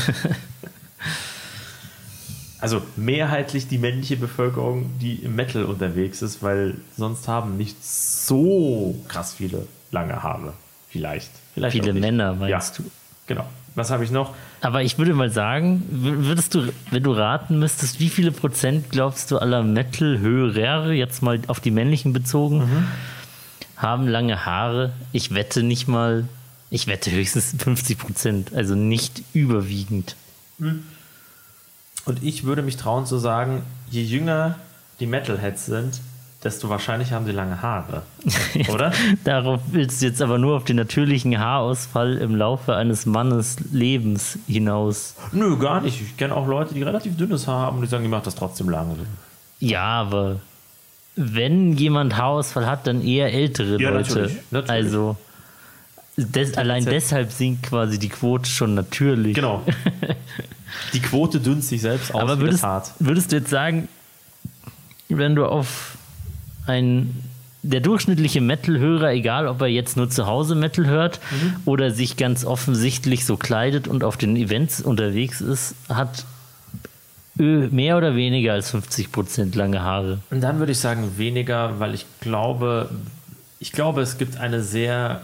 Also mehrheitlich die männliche Bevölkerung, die im Metal unterwegs ist, weil sonst haben nicht so krass viele lange Haare. Vielleicht. Vielleicht Viele. Männer, meinst ja. du? Genau. Was habe ich noch? Aber ich würde mal sagen, wür- würdest du, wenn du raten müsstest, wie viele Prozent glaubst du aller Metal-Hörer, jetzt mal auf die männlichen bezogen, Mhm. haben lange Haare? Ich wette nicht mal, ich wette höchstens 50 Prozent, also nicht überwiegend. Und ich würde mich trauen zu sagen, je jünger die Metalheads sind, desto wahrscheinlicher haben sie lange Haare. Oder? Darauf willst du jetzt aber nur auf den natürlichen Haarausfall im Laufe eines Mannes Lebens hinaus. Nö, gar nicht. Ich kenne auch Leute, die relativ dünnes Haar haben und die sagen, die macht das trotzdem lange. Ja, aber wenn jemand Haarausfall hat, dann eher ältere Ja, Leute. natürlich, natürlich. Also des, allein deshalb sinkt quasi die Quote schon natürlich. Genau. Die Quote dünnt sich selbst aus Aber würdest, würdest du jetzt sagen, wenn du auf ein der durchschnittliche Metal-Hörer, egal ob er jetzt nur zu Hause Metal hört Mhm. oder sich ganz offensichtlich so kleidet und auf den Events unterwegs ist, hat mehr oder weniger als 50% lange Haare. Und dann würde ich sagen weniger, weil ich glaube, ich glaube, es gibt eine sehr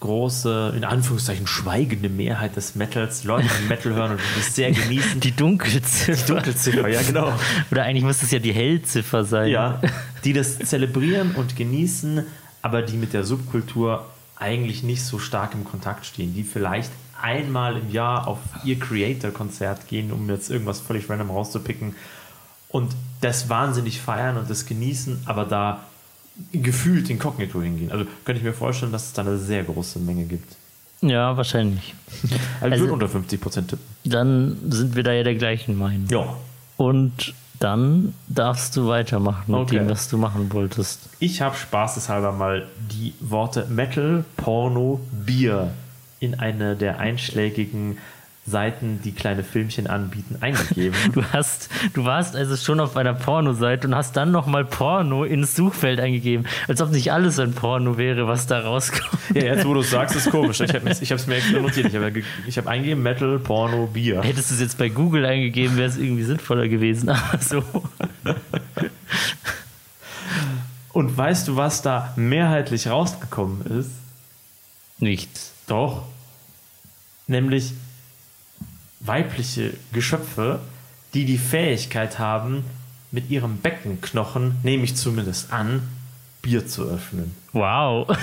große, in Anführungszeichen, schweigende Mehrheit des Metals, Leute, die Metal hören und die das sehr genießen. Die Dunkelziffer. Dunkelziffer, ja genau. Oder eigentlich muss es ja die Hellziffer sein. Ja, die das zelebrieren und genießen, aber die mit der Subkultur eigentlich nicht so stark im Kontakt stehen, die vielleicht einmal im Jahr auf ihr Creator-Konzert gehen, um jetzt irgendwas völlig random rauszupicken und das wahnsinnig feiern und das genießen, aber da gefühlt inkognito hingehen. Also könnte ich mir vorstellen, dass es da eine sehr große Menge gibt. Ja, wahrscheinlich. Also, ich Also- würde unter 50 Prozent tippen. Dann sind wir da ja der gleichen Meinung. Ja. Und dann darfst du weitermachen mit Okay. dem, was du machen wolltest. Ich habe spaßeshalber mal die Worte Metal, Porno, Bier in eine der einschlägigen Seiten, die kleine Filmchen anbieten, eingegeben. Du hast, du warst also schon auf einer Pornoseite und hast dann nochmal Porno ins Suchfeld eingegeben, als ob nicht alles ein Porno wäre, was da rauskommt. ja, jetzt wo du es sagst, ist komisch. Ich habe es mir extra notiert. Ich habe hab eingegeben Metal, Porno, Bier. Hättest du es jetzt bei Google eingegeben, wäre es irgendwie sinnvoller gewesen. Aber so. Und weißt du, was da mehrheitlich rausgekommen ist? Nichts. Doch. Nämlich weibliche Geschöpfe, die die Fähigkeit haben, mit ihrem Beckenknochen, nehme ich zumindest an, Bier zu öffnen. Wow.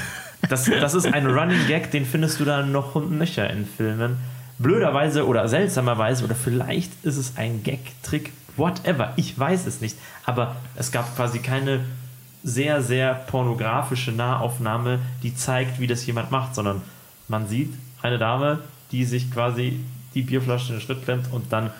Das, das ist ein Running Gag, den findest du dann noch und nöcher in Filmen. Blöderweise oder seltsamerweise oder vielleicht ist es ein Gag-Trick, whatever, ich weiß es nicht. Aber es gab quasi keine sehr, sehr pornografische Nahaufnahme, die zeigt, wie das jemand macht, sondern man sieht eine Dame, die sich quasi die Bierflasche in den Schritt klemmt und dann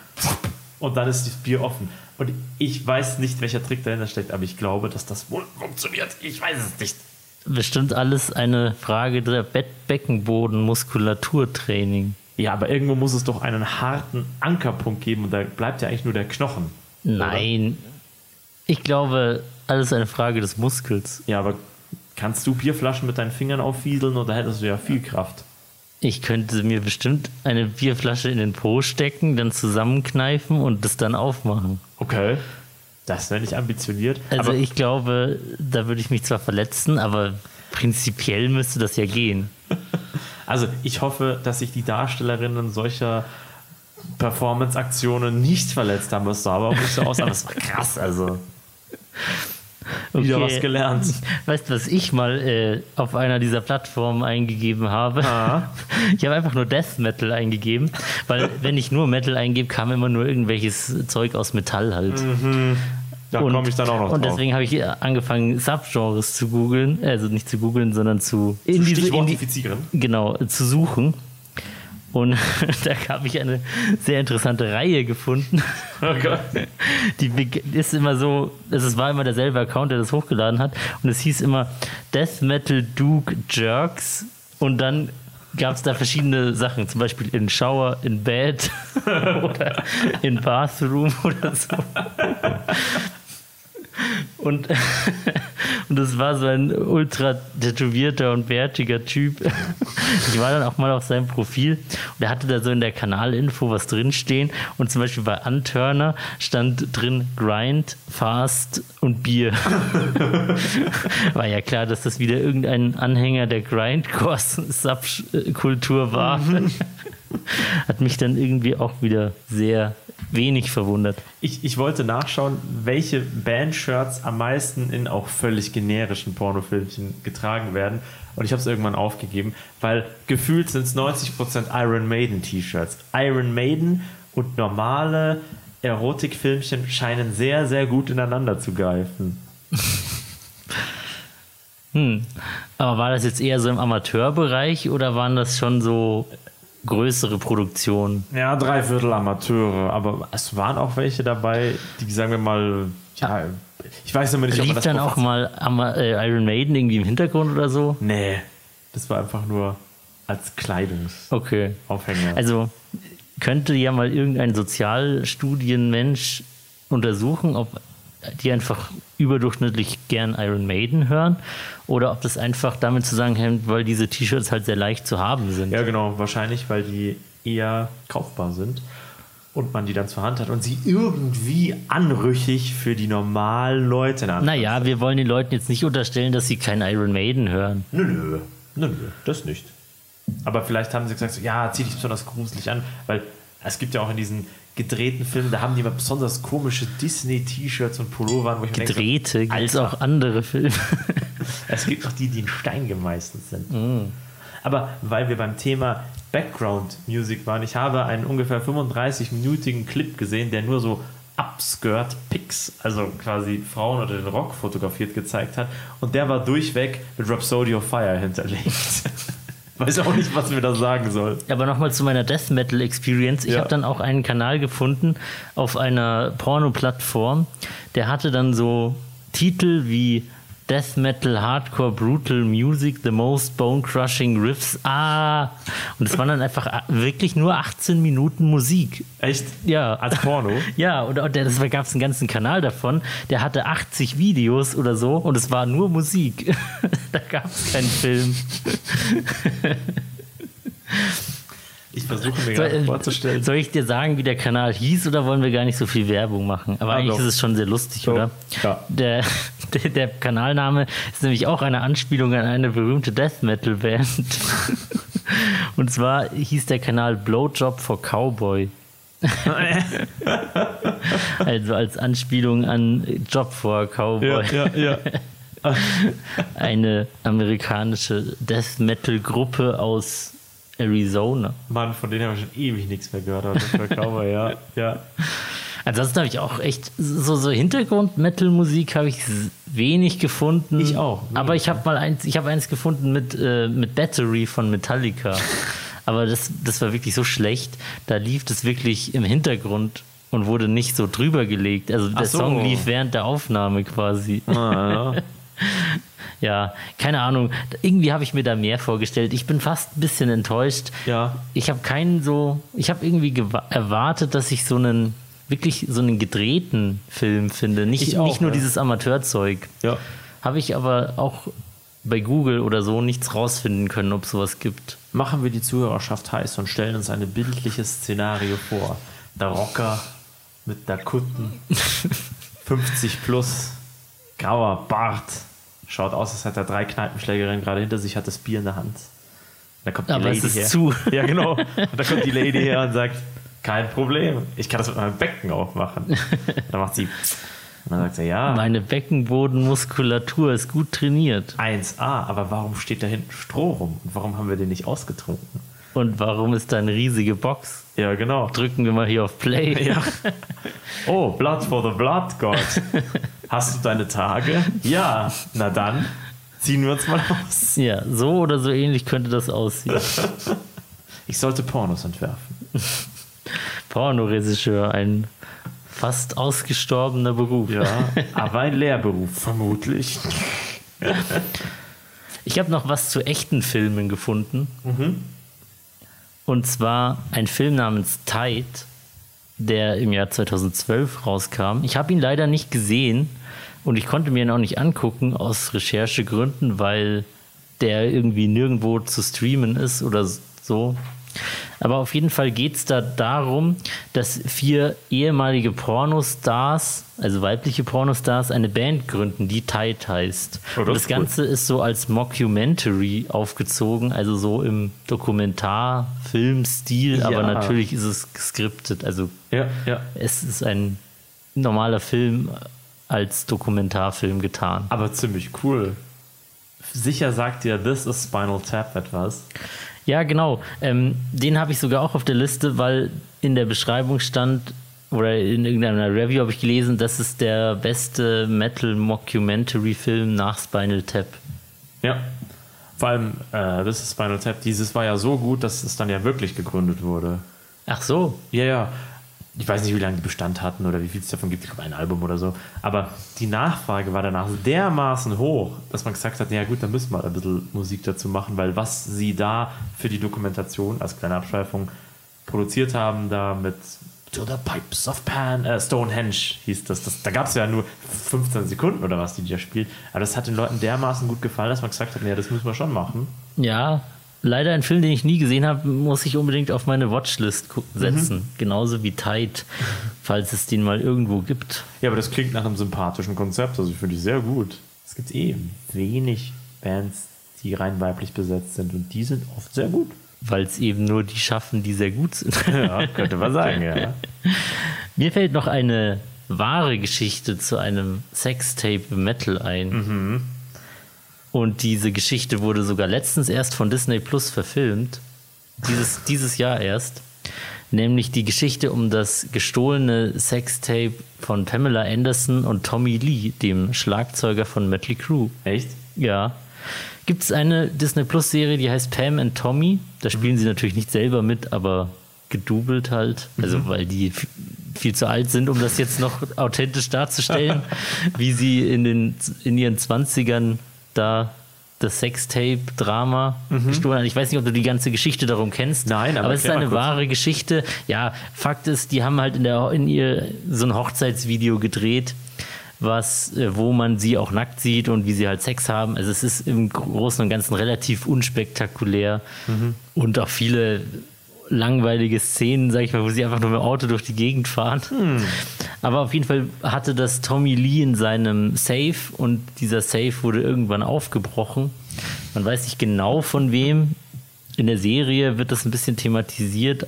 und dann ist das Bier offen. Und ich weiß nicht, welcher Trick dahinter steckt, aber ich glaube, dass das wohl funktioniert. Ich weiß es nicht. Bestimmt alles eine Frage der Be Beckenboden-Muskulaturtraining. Ja, aber irgendwo muss es doch einen harten Ankerpunkt geben und da bleibt ja eigentlich nur der Knochen. Nein. Ich glaube, alles eine Frage des Muskels. Ja, aber kannst du Bierflaschen mit deinen Fingern aufwieseln oder hättest du ja viel Kraft? Ich könnte mir bestimmt eine Bierflasche in den Po stecken, dann zusammenkneifen und das dann aufmachen. Okay. Das wäre nicht ambitioniert. Also ich glaube, da würde ich mich zwar verletzen, aber prinzipiell müsste das ja gehen. also ich hoffe, dass sich die Darstellerinnen solcher Performance-Aktionen nicht verletzt haben. Das sah aber auch nicht so aus, aber es war krass. Also wieder Okay. was gelernt. Weißt du, was ich mal äh, auf einer dieser Plattformen eingegeben habe? Ah. Ich habe einfach nur Death Metal eingegeben, weil wenn ich nur Metal eingebe, kam immer nur irgendwelches Zeug aus Metall halt. Da komme ich dann auch noch Und deswegen habe ich angefangen, Subgenres zu googeln, also nicht zu googeln, sondern zu in Zu diese, in die, genau, zu suchen. Und da habe ich eine sehr interessante Reihe gefunden. Oh Gott. Die ist immer so, es war immer derselbe Account, der das hochgeladen hat. Und es hieß immer Death Metal Duke Jerks. Und dann gab es da verschiedene Sachen, zum Beispiel in Shower, in Bed oder in Bathroom oder so. Und, und das war so ein ultra tätowierter und bärtiger Typ. Ich war dann auch mal auf seinem Profil und er hatte da so in der Kanalinfo was drinstehen. Und zum Beispiel bei Unturner stand drin Grind, Fast und Bier. War ja klar, dass das wieder irgendein Anhänger der Grindcore-Subkultur war. Hat mich dann irgendwie auch wieder sehr wenig verwundert. Ich, ich wollte nachschauen, welche Band-Shirts am meisten in auch völlig generischen Pornofilmchen getragen werden. Und ich habe es irgendwann aufgegeben, weil gefühlt sind es 90% Iron Maiden T-Shirts. Iron Maiden und normale Erotikfilmchen scheinen sehr, sehr gut ineinander zu greifen. Hm. Aber war das jetzt eher so im Amateurbereich oder waren das schon so größere Produktionen? Ja, drei Viertel Amateure, aber es waren auch welche dabei, die, sagen wir mal, ja, ich weiß immer nicht, ob man Lief das dann auch mal äh, Iron Maiden irgendwie im Hintergrund oder so? Nee, das war einfach nur als Kleidungsaufhänger. Okay. Also könnte ja mal irgendein Sozialstudienmensch untersuchen, ob die einfach überdurchschnittlich gern Iron Maiden hören oder ob das einfach damit zusammenhängt, weil diese T-Shirts halt sehr leicht zu haben sind. Ja, genau, wahrscheinlich, weil die eher kaufbar sind und man die dann zur Hand hat und sie irgendwie anrüchig für die normalen Leute in Naja, wir wollen den Leuten jetzt nicht unterstellen, dass sie kein Iron Maiden hören. Nö, nö, nö, nö, das nicht. Aber vielleicht haben sie gesagt, so, ja, zieh dich besonders gruselig an, weil es gibt ja auch in diesen gedrehten Filmen, da haben die immer besonders komische Disney-T-Shirts und Pullover, wo ich Gedrehte, denke, als auch andere Filme. es gibt auch die, die in Stein gemeißelt sind. Aber weil wir beim Thema Background Music waren, ich habe einen ungefähr 35-minütigen Clip gesehen, der nur so Upskirt-Pics, also quasi Frauen oder den Rock fotografiert gezeigt hat. Und der war durchweg mit Rhapsody of Fire hinterlegt. Weiß auch nicht, was mir das sagen soll. Aber nochmal zu meiner Death Metal Experience. Ich Ja. habe dann auch einen Kanal gefunden auf einer Porno-Plattform. Der hatte dann so Titel wie Death Metal Hardcore Brutal Music, The Most Bone Crushing Riffs. Ah! Und es waren dann einfach a- wirklich nur 18 Minuten Musik. Echt? Ja. Als Porno? Ja, und und das gab es einen ganzen Kanal davon. Der hatte 80 Videos oder so und es war nur Musik. da gab es keinen Film. Ich versuche mir gerade vorzustellen. soll ich dir sagen, wie der Kanal hieß oder wollen wir gar nicht so viel Werbung machen? Aber Ah, eigentlich doch. ist es schon sehr lustig, So, oder? ja. Der, der, der Kanalname ist nämlich auch eine Anspielung an eine berühmte Death Metal Band. Und zwar hieß der Kanal Blowjob for Cowboy. also als Anspielung an Job for Cowboy. ja, ja. Eine amerikanische Death Metal Gruppe aus Arizona. Mann, von denen habe ich schon ewig nichts mehr gehört. Aber ja. ja. Ansonsten habe ich auch echt so, so Hintergrund-Metal-Musik habe ich wenig gefunden. Ich auch. Aber ich habe mal eins, ich habe eins gefunden mit, äh, mit Battery von Metallica. Aber das, das war wirklich so schlecht. Da lief das wirklich im Hintergrund und wurde nicht so drüber gelegt. Also der so. Song lief während der Aufnahme quasi. Ah, ja. Ja, keine Ahnung. Irgendwie habe ich mir da mehr vorgestellt. Ich bin fast ein bisschen enttäuscht. Ja. Ich habe keinen so, ich habe irgendwie erwartet, dass ich so einen wirklich so einen gedrehten Film finde. Nicht, Ich auch, nicht nur ja. dieses Amateurzeug. ja. Habe ich aber auch bei Google oder so nichts rausfinden können, ob sowas gibt. Machen wir die Zuhörerschaft heiß und stellen uns ein bildliches Szenario vor. Der Rocker mit der Kutten, 50 plus, grauer Bart, schaut aus, als hätte er drei Kneipenschlägerinnen gerade hinter sich, hat das Bier in der Hand. Da kommt die Aber Lady her. zu. Ja, genau. Und da kommt die Lady her und sagt, kein Problem, ich kann das mit meinem Becken aufmachen. Dann macht sie, und dann sagt sie, ja, Meine Beckenbodenmuskulatur ist gut trainiert. 1a, aber warum steht da hinten Stroh rum? Und warum haben wir den nicht ausgetrunken? Und warum ist da eine riesige Box? Ja, genau. Drücken wir mal hier auf Play. Ja. Oh, Blood for the Blood God. Hast du deine Tage? Ja. Na dann, ziehen wir uns mal aus. Ja, so oder so ähnlich könnte das aussehen. Ich sollte Pornos entwerfen. Pornoregisseur, ein fast ausgestorbener Beruf. Ja, aber ein Lehrberuf, vermutlich. Ich habe noch was zu echten Filmen gefunden. Und zwar ein Film namens Tide, der im Jahr 2012 rauskam. Ich habe ihn leider nicht gesehen und ich konnte mir ihn auch nicht angucken aus Recherchegründen, weil der irgendwie nirgendwo zu streamen ist oder so. Aber auf jeden Fall geht es da darum, dass vier ehemalige Pornostars, also weibliche Pornostars, eine Band gründen, die Tide heißt. Oh, das Und das ist cool. Ganze ist so als Mockumentary aufgezogen, also so im Dokumentarfilmstil, aber Ja. natürlich ist es geskriptet. Also Ja, ja. es ist ein normaler Film als Dokumentarfilm getan. Aber ziemlich cool. Sicher sagt dir This is Spinal Tap etwas. Ja, genau. Ähm, den habe ich sogar auch auf der Liste, weil in der Beschreibung stand, oder in irgendeiner Review habe ich gelesen, das ist der beste Metal-Mockumentary-Film nach Spinal Tap. Ja. Vor allem äh, This is Spinal Tap, dieses war ja so gut, dass es dann ja wirklich gegründet wurde. Ach so. Ja, ja. Ich weiß nicht, wie lange die Bestand hatten oder wie viel es davon gibt. Ich glaube, ein Album oder so. Aber die Nachfrage war danach dermaßen hoch, dass man gesagt hat, ja gut, dann müssen wir ein bisschen Musik dazu machen, weil was sie da für die Dokumentation als kleine Abschweifung produziert haben, da mit To the Pipes of Pan, äh, Stonehenge hieß das. das da gab es ja nur 15 Sekunden oder was, die die da spielt. Aber das hat den Leuten dermaßen gut gefallen, dass man gesagt hat, ja, das müssen wir schon machen. Ja, leider ein Film, den ich nie gesehen habe, muss ich unbedingt auf meine Watchlist gu- setzen. Genauso wie Tide, falls es den mal irgendwo gibt. Ja, aber das klingt nach einem sympathischen Konzept. Also ich finde ich sehr gut. Es gibt eh wenig Bands, die rein weiblich besetzt sind und die sind oft sehr gut. Weil es eben nur die schaffen, die sehr gut sind. Ja, könnte man sagen, ja. Mir fällt noch eine wahre Geschichte zu einem Sextape Metal ein. Und diese Geschichte wurde sogar letztens erst von Disney Plus verfilmt. Dieses, dieses Jahr erst. Nämlich die Geschichte um das gestohlene Sextape von Pamela Anderson und Tommy Lee, dem Schlagzeuger von Mötley Crüe. Echt? Ja. Gibt es eine Disney Plus Serie, die heißt Pam and Tommy? Da spielen sie natürlich nicht selber mit, aber gedoubelt halt. Also, weil die viel zu alt sind, um das jetzt noch authentisch darzustellen, wie sie in, den, in ihren 20ern da das Sextape-Drama gestohlen haben. Ich weiß nicht, ob du die ganze Geschichte darum kennst. Nein, aber aber es ist eine wahre Geschichte. Ja, Fakt ist, die haben halt in, der, in ihr so ein Hochzeitsvideo gedreht, was, äh, wo man sie auch nackt sieht und wie sie halt Sex haben. Also es ist im Großen und Ganzen relativ unspektakulär und auch viele langweilige Szenen, sag ich mal, wo sie einfach nur mit dem Auto durch die Gegend fahren. Aber auf jeden Fall hatte das Tommy Lee in seinem Safe und dieser Safe wurde irgendwann aufgebrochen. Man weiß nicht genau von wem. In der Serie wird das ein bisschen thematisiert,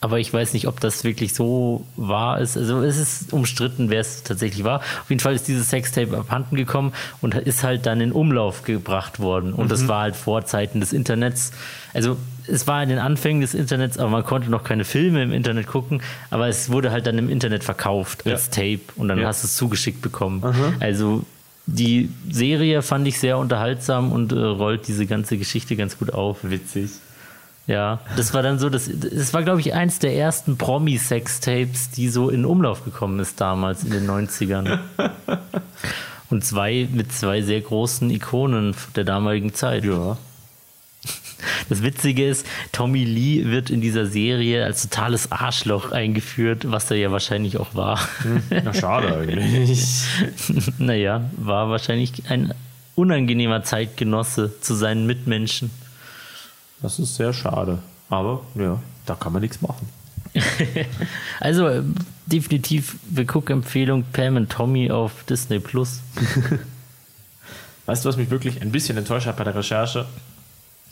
aber ich weiß nicht, ob das wirklich so wahr ist. Also es ist umstritten, wer es tatsächlich war. Auf jeden Fall ist dieses Sextape abhanden gekommen und ist halt dann in Umlauf gebracht worden. Und das war halt vor Zeiten des Internets. Also es war in den Anfängen des Internets, aber man konnte noch keine Filme im Internet gucken. Aber es wurde halt dann im Internet verkauft als Tape und dann Ja. hast du es zugeschickt bekommen. Also die Serie fand ich sehr unterhaltsam und äh, rollt diese ganze Geschichte ganz gut auf. Witzig. Ja, das war dann so, das, das war, glaube ich, eins der ersten Promi-Sex-Tapes, die so in Umlauf gekommen ist damals in den 90ern. Und zwei mit zwei sehr großen Ikonen der damaligen Zeit. Ja. Das Witzige ist, Tommy Lee wird in dieser Serie als totales Arschloch eingeführt, was er ja wahrscheinlich auch war. Na, schade eigentlich. naja, war wahrscheinlich ein unangenehmer Zeitgenosse zu seinen Mitmenschen. Das ist sehr schade. Aber ja, da kann man nichts machen. Also äh, definitiv Guck-Empfehlung Pam und Tommy auf Disney Plus. Weißt du, was mich wirklich ein bisschen enttäuscht hat bei der Recherche?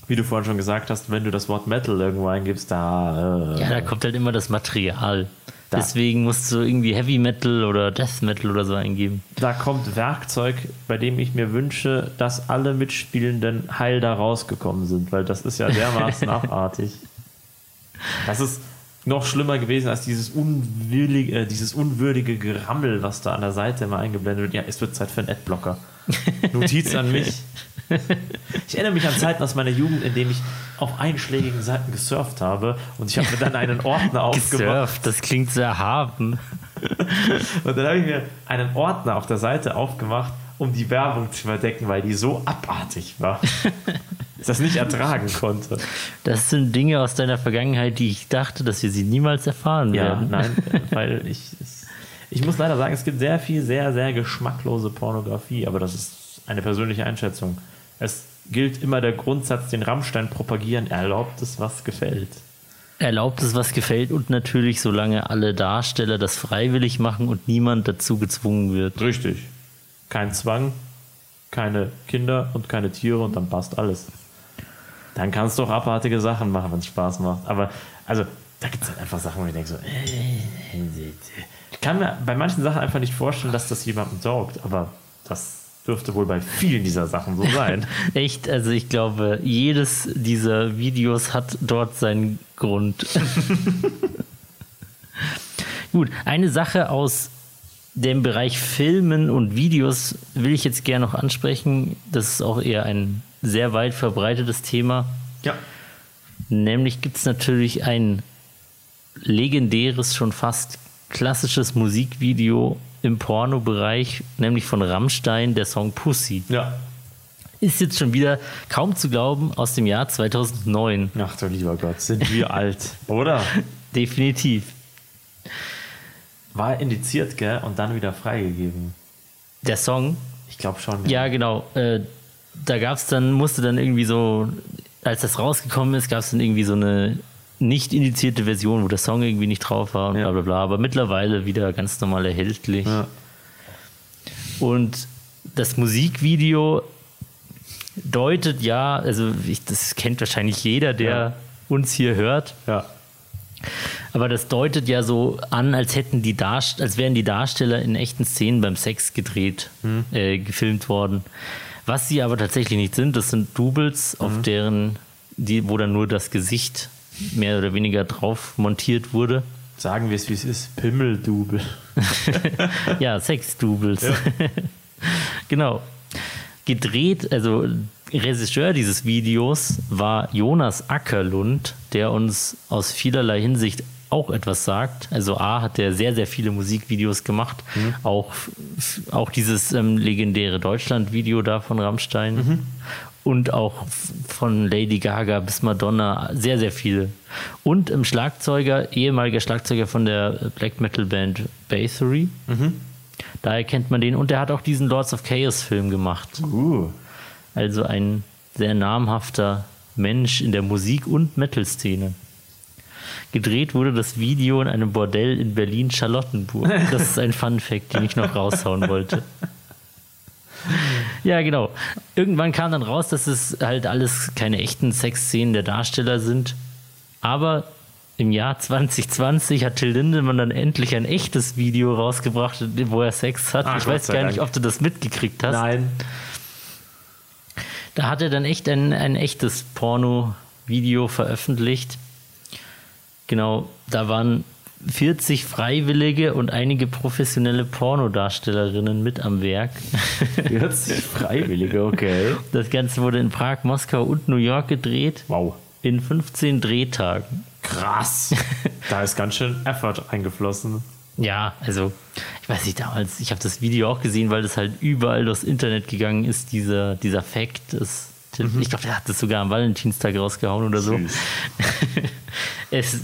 Wie du vorhin schon gesagt hast, wenn du das Wort Metal irgendwo eingibst, da. Äh, Ja, da kommt halt immer das Material. Da. Deswegen musst du irgendwie Heavy Metal oder Death Metal oder so eingeben. da kommt Werkzeug, bei dem ich mir wünsche, dass alle Mitspielenden heil da rausgekommen sind, weil das ist ja dermaßen abartig. Das ist noch schlimmer gewesen als dieses unwillige, äh, dieses unwürdige Gerammel, was da an der Seite immer eingeblendet wird. Ja, es wird Zeit für einen Adblocker. Notiz an mich. Ich erinnere mich an Zeiten aus meiner Jugend, in denen ich auf einschlägigen Seiten gesurft habe und ich habe mir dann einen Ordner aufgemacht. Gesurft, das klingt so erhaben. Und dann habe ich mir einen Ordner auf der Seite aufgemacht, um die Werbung zu überdecken, weil die so abartig war, dass ich das nicht ertragen konnte. Das sind Dinge aus deiner Vergangenheit, die ich dachte, dass wir sie niemals erfahren Ja, werden. nein, weil ich, ich muss leider sagen, es gibt sehr viel, sehr, sehr geschmacklose Pornografie, aber das ist eine persönliche Einschätzung. Es gilt immer der Grundsatz, den Rammstein propagieren, erlaubt es, was gefällt. Erlaubt es, was gefällt und natürlich, solange alle Darsteller das freiwillig machen und niemand dazu gezwungen wird. Richtig. Kein Zwang, keine Kinder und keine Tiere und dann passt alles. Dann kannst du auch abartige Sachen machen, wenn es Spaß macht. Aber, also, da gibt es halt einfach Sachen, wo ich denke so, äh, ich kann mir bei manchen Sachen einfach nicht vorstellen, dass das jemandem taugt, aber das dürfte wohl bei vielen dieser Sachen so sein. Echt, also ich glaube, jedes dieser Videos hat dort seinen Grund. Gut, eine Sache aus dem Bereich Filmen und Videos will ich jetzt gerne noch ansprechen. Das ist auch eher ein sehr weit verbreitetes Thema. ja. Nämlich gibt es natürlich ein legendäres, schon fast klassisches Musikvideo im Pornobereich, nämlich von Rammstein, der Song Pussy. Ja. Ist jetzt schon wieder kaum zu glauben aus dem Jahr 2009. Ach du lieber Gott, sind wir alt, oder? Definitiv. War indiziert, gell? Und dann wieder freigegeben. Der Song, Ich glaube schon. ja genau, äh, da gab es dann, musste dann irgendwie so, als das rausgekommen ist, gab es dann irgendwie so eine nicht indizierte Version, wo der Song irgendwie nicht drauf war und Ja. bla bla bla, aber mittlerweile wieder ganz normal erhältlich. Ja. Und das Musikvideo deutet ja, also ich, das kennt wahrscheinlich jeder, der Ja. uns hier hört, ja. aber das deutet ja so an, als hätten die Darst als wären die Darsteller in echten Szenen beim Sex gedreht, äh, gefilmt worden. Was sie aber tatsächlich nicht sind, das sind Doubles, auf deren, die, wo dann nur das Gesicht mehr oder weniger drauf montiert wurde. Sagen wir es, wie es ist. Pimmeldubel. ja, Sex-Doubles. genau. Gedreht, also Regisseur dieses Videos war Jonas Ackerlund, der uns aus vielerlei Hinsicht auch etwas sagt. Also A hat er sehr, sehr viele Musikvideos gemacht. Auch, auch dieses ähm, legendäre Deutschland-Video da von Rammstein. Und auch von Lady Gaga bis Madonna, sehr, sehr viele. Und im Schlagzeuger, ehemaliger Schlagzeuger von der Black Metal Band Bathory. Daher kennt man den. Und der hat auch diesen Lords of Chaos Film gemacht. Uh. Also ein sehr namhafter Mensch in der Musik- und Metal-Szene. Gedreht wurde das Video in einem Bordell in Berlin-Charlottenburg. Das ist ein Fun-Fact, den ich noch raushauen wollte. Ja, genau. Irgendwann kam dann raus, dass es halt alles keine echten Sexszenen der Darsteller sind. Aber im Jahr 2020 hat Till Lindemann dann endlich ein echtes Video rausgebracht, wo er Sex hat. Ah, ich weiß gar nicht, ob du das mitgekriegt hast. Nein. Da hat er dann echt ein, ein echtes Porno-Video veröffentlicht. Genau, da waren 40 Freiwillige und einige professionelle Pornodarstellerinnen mit am Werk. 40 Freiwillige, okay. Das Ganze wurde in Prag, Moskau und New York gedreht. Wow. In 15 Drehtagen. Krass. da ist ganz schön Effort eingeflossen. Ja, also, ich weiß nicht, damals, ich habe das Video auch gesehen, weil das halt überall durchs Internet gegangen ist, dieser, dieser Fact. Das, Ich glaube, der hat das sogar am Valentinstag rausgehauen oder so. Süß. es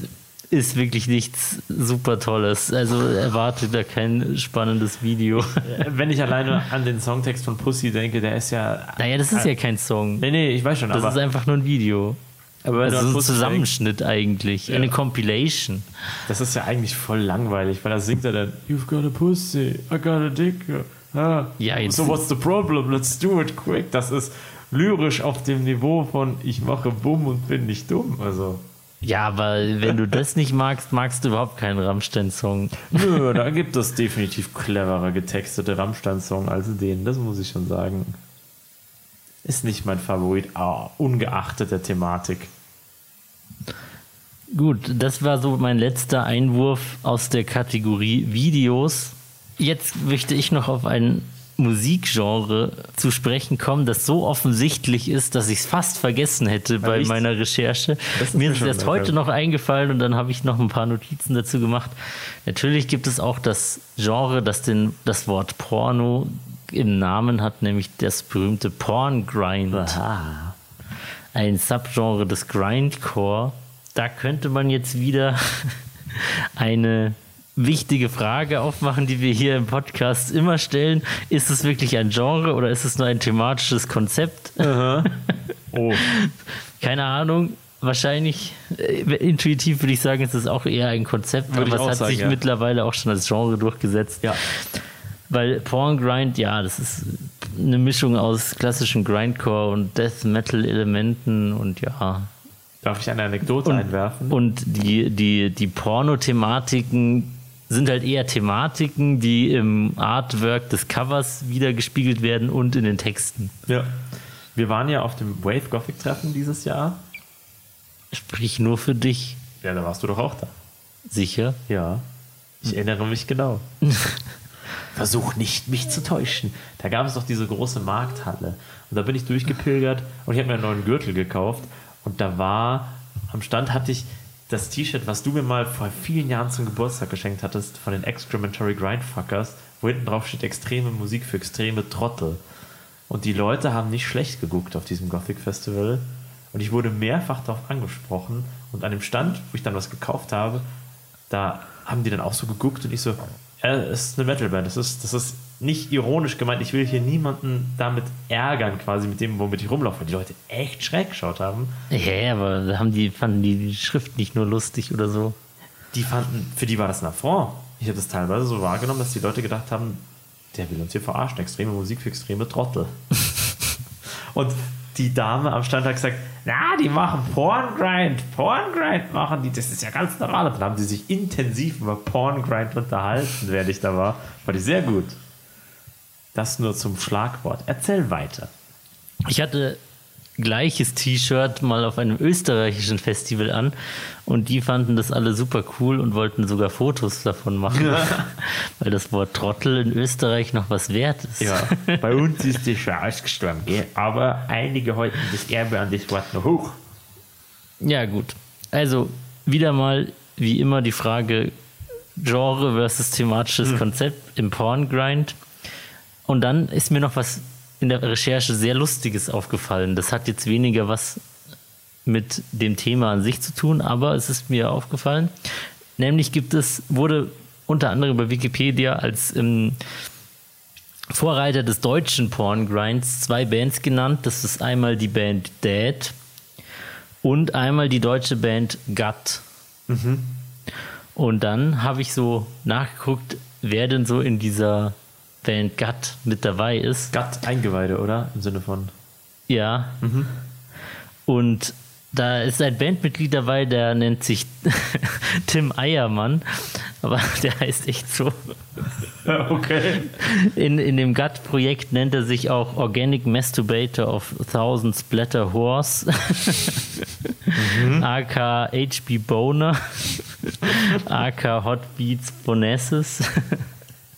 ist wirklich nichts super Tolles. Also erwartet da kein spannendes Video. Äh, Wenn ich alleine an den Songtext von Pussy denke, der ist ja. Naja, das ist ja kein Song. Nee, nee, ich weiß schon, Das aber. ist einfach nur ein Video. aber wenn Das ist ein Zusammenschnitt eigentlich. Eine Compilation. denkst, Das ist ja eigentlich voll langweilig, weil da singt er dann: You've got a pussy, I got a dick. Ah. Ja, jetzt- so what's the problem? Let's do it quick. Das ist lyrisch auf dem Niveau von Ich mache Bumm und bin nicht dumm. Also. Ja, aber wenn du das nicht magst, magst du überhaupt keinen Rammstein-Song. Nö, da gibt es definitiv cleverer getextete Rammstein-Song als den, das muss ich schon sagen. Ist nicht mein Favorit, ah, ungeachtet der Thematik. Gut, das war so mein letzter Einwurf aus der Kategorie Videos. Jetzt möchte ich noch auf ein Musikgenre zu sprechen kommen, das so offensichtlich ist, dass ich es fast vergessen hätte bei echt? meiner Recherche. Das ist Mir ist es erst heute noch eingefallen und dann habe ich noch ein paar Notizen dazu gemacht. Natürlich gibt es auch das Genre, das den, das Wort Porno im Namen hat, nämlich das berühmte Porn Grind. Ein Subgenre des Grindcore. Da könnte man jetzt wieder eine wichtige Frage aufmachen, die wir hier im Podcast immer stellen. Ist es wirklich ein Genre oder ist es nur ein thematisches Konzept? Oh, Keine Ahnung. Wahrscheinlich, äh, intuitiv würde ich sagen, es ist auch eher ein Konzept, Würde aber es hat sagen, sich ja. mittlerweile auch schon als Genre durchgesetzt. ja. Weil Porn Grind, ja, das ist eine Mischung aus klassischen Grindcore und Death Metal Elementen und ja. Darf ich eine Anekdote einwerfen? Und die, die, die Porno-Thematiken sind halt eher Thematiken, die im Artwork des Covers wiedergespiegelt werden und in den Texten. Ja. Wir waren ja auf dem Wave Gothic Treffen dieses Jahr. Sprich nur für dich, Ja, da warst du doch auch da. sicher. Ja. Ich erinnere mich genau. Versuch nicht, mich zu täuschen. Da gab es doch diese große Markthalle. Und da bin ich durchgepilgert und ich habe mir einen neuen Gürtel gekauft. Und da war, am Stand hatte ich das T-Shirt, was du mir mal vor vielen Jahren zum Geburtstag geschenkt hattest, von den Excrementory Grindfuckers, wo hinten drauf steht extreme Musik für extreme Trottel. Und die Leute haben nicht schlecht geguckt auf diesem Gothic Festival. Und ich wurde mehrfach darauf angesprochen. Und an dem Stand, wo ich dann was gekauft habe, da haben die dann auch so geguckt und ich so, ja, es ist eine Metalband. Das ist, das ist nicht ironisch gemeint. Ich will hier niemanden damit ärgern, quasi mit dem, womit ich rumlaufe, weil die Leute echt schräg geschaut haben. Ja, ja, aber da haben die, fanden die, die Schrift nicht nur lustig oder so. Die fanden, für die war das ein Affront. Ich habe das teilweise so wahrgenommen, dass die Leute gedacht haben, der will uns hier verarschen. Extreme Musik für extreme Trottel. und die Dame am Stand hat gesagt, na, die machen Porngrind, Porngrind machen die, das ist ja ganz normal. Und dann haben die sich intensiv über Porngrind unterhalten, während ich da war. Fand ich sehr gut. Das nur zum Schlagwort. Erzähl weiter. Ich hatte gleiches T-Shirt mal auf einem österreichischen Festival an und die fanden das alle super cool und wollten sogar Fotos davon machen, weil das Wort Trottel in Österreich noch was wert ist. Ja, bei uns ist das schon ausgestorben, gell? aber einige halten das Erbe an das Wort noch hoch. Ja, gut. Also wieder mal, wie immer, die Frage Genre versus thematisches Konzept im Porngrind. Und dann ist mir noch was in der Recherche sehr Lustiges aufgefallen. Das hat jetzt weniger was mit dem Thema an sich zu tun, aber es ist mir aufgefallen. Nämlich gibt es, wurde unter anderem bei Wikipedia als ähm, Vorreiter des deutschen Porngrinds zwei Bands genannt. Das ist einmal die Band Dead und einmal die deutsche Band Gut. Und dann habe ich so nachgeguckt, wer denn so in dieser Band Gut mit dabei ist. Gatt Eingeweide, oder? Im Sinne von. Ja. Und da ist ein Bandmitglied dabei, der nennt sich Tim Eiermann, aber der heißt echt so. Okay. In, in dem Gut-Projekt nennt er sich auch Organic Masturbator of Thousand Splatter Horse, aka HB Boner, aka Hot Beats Bonesses.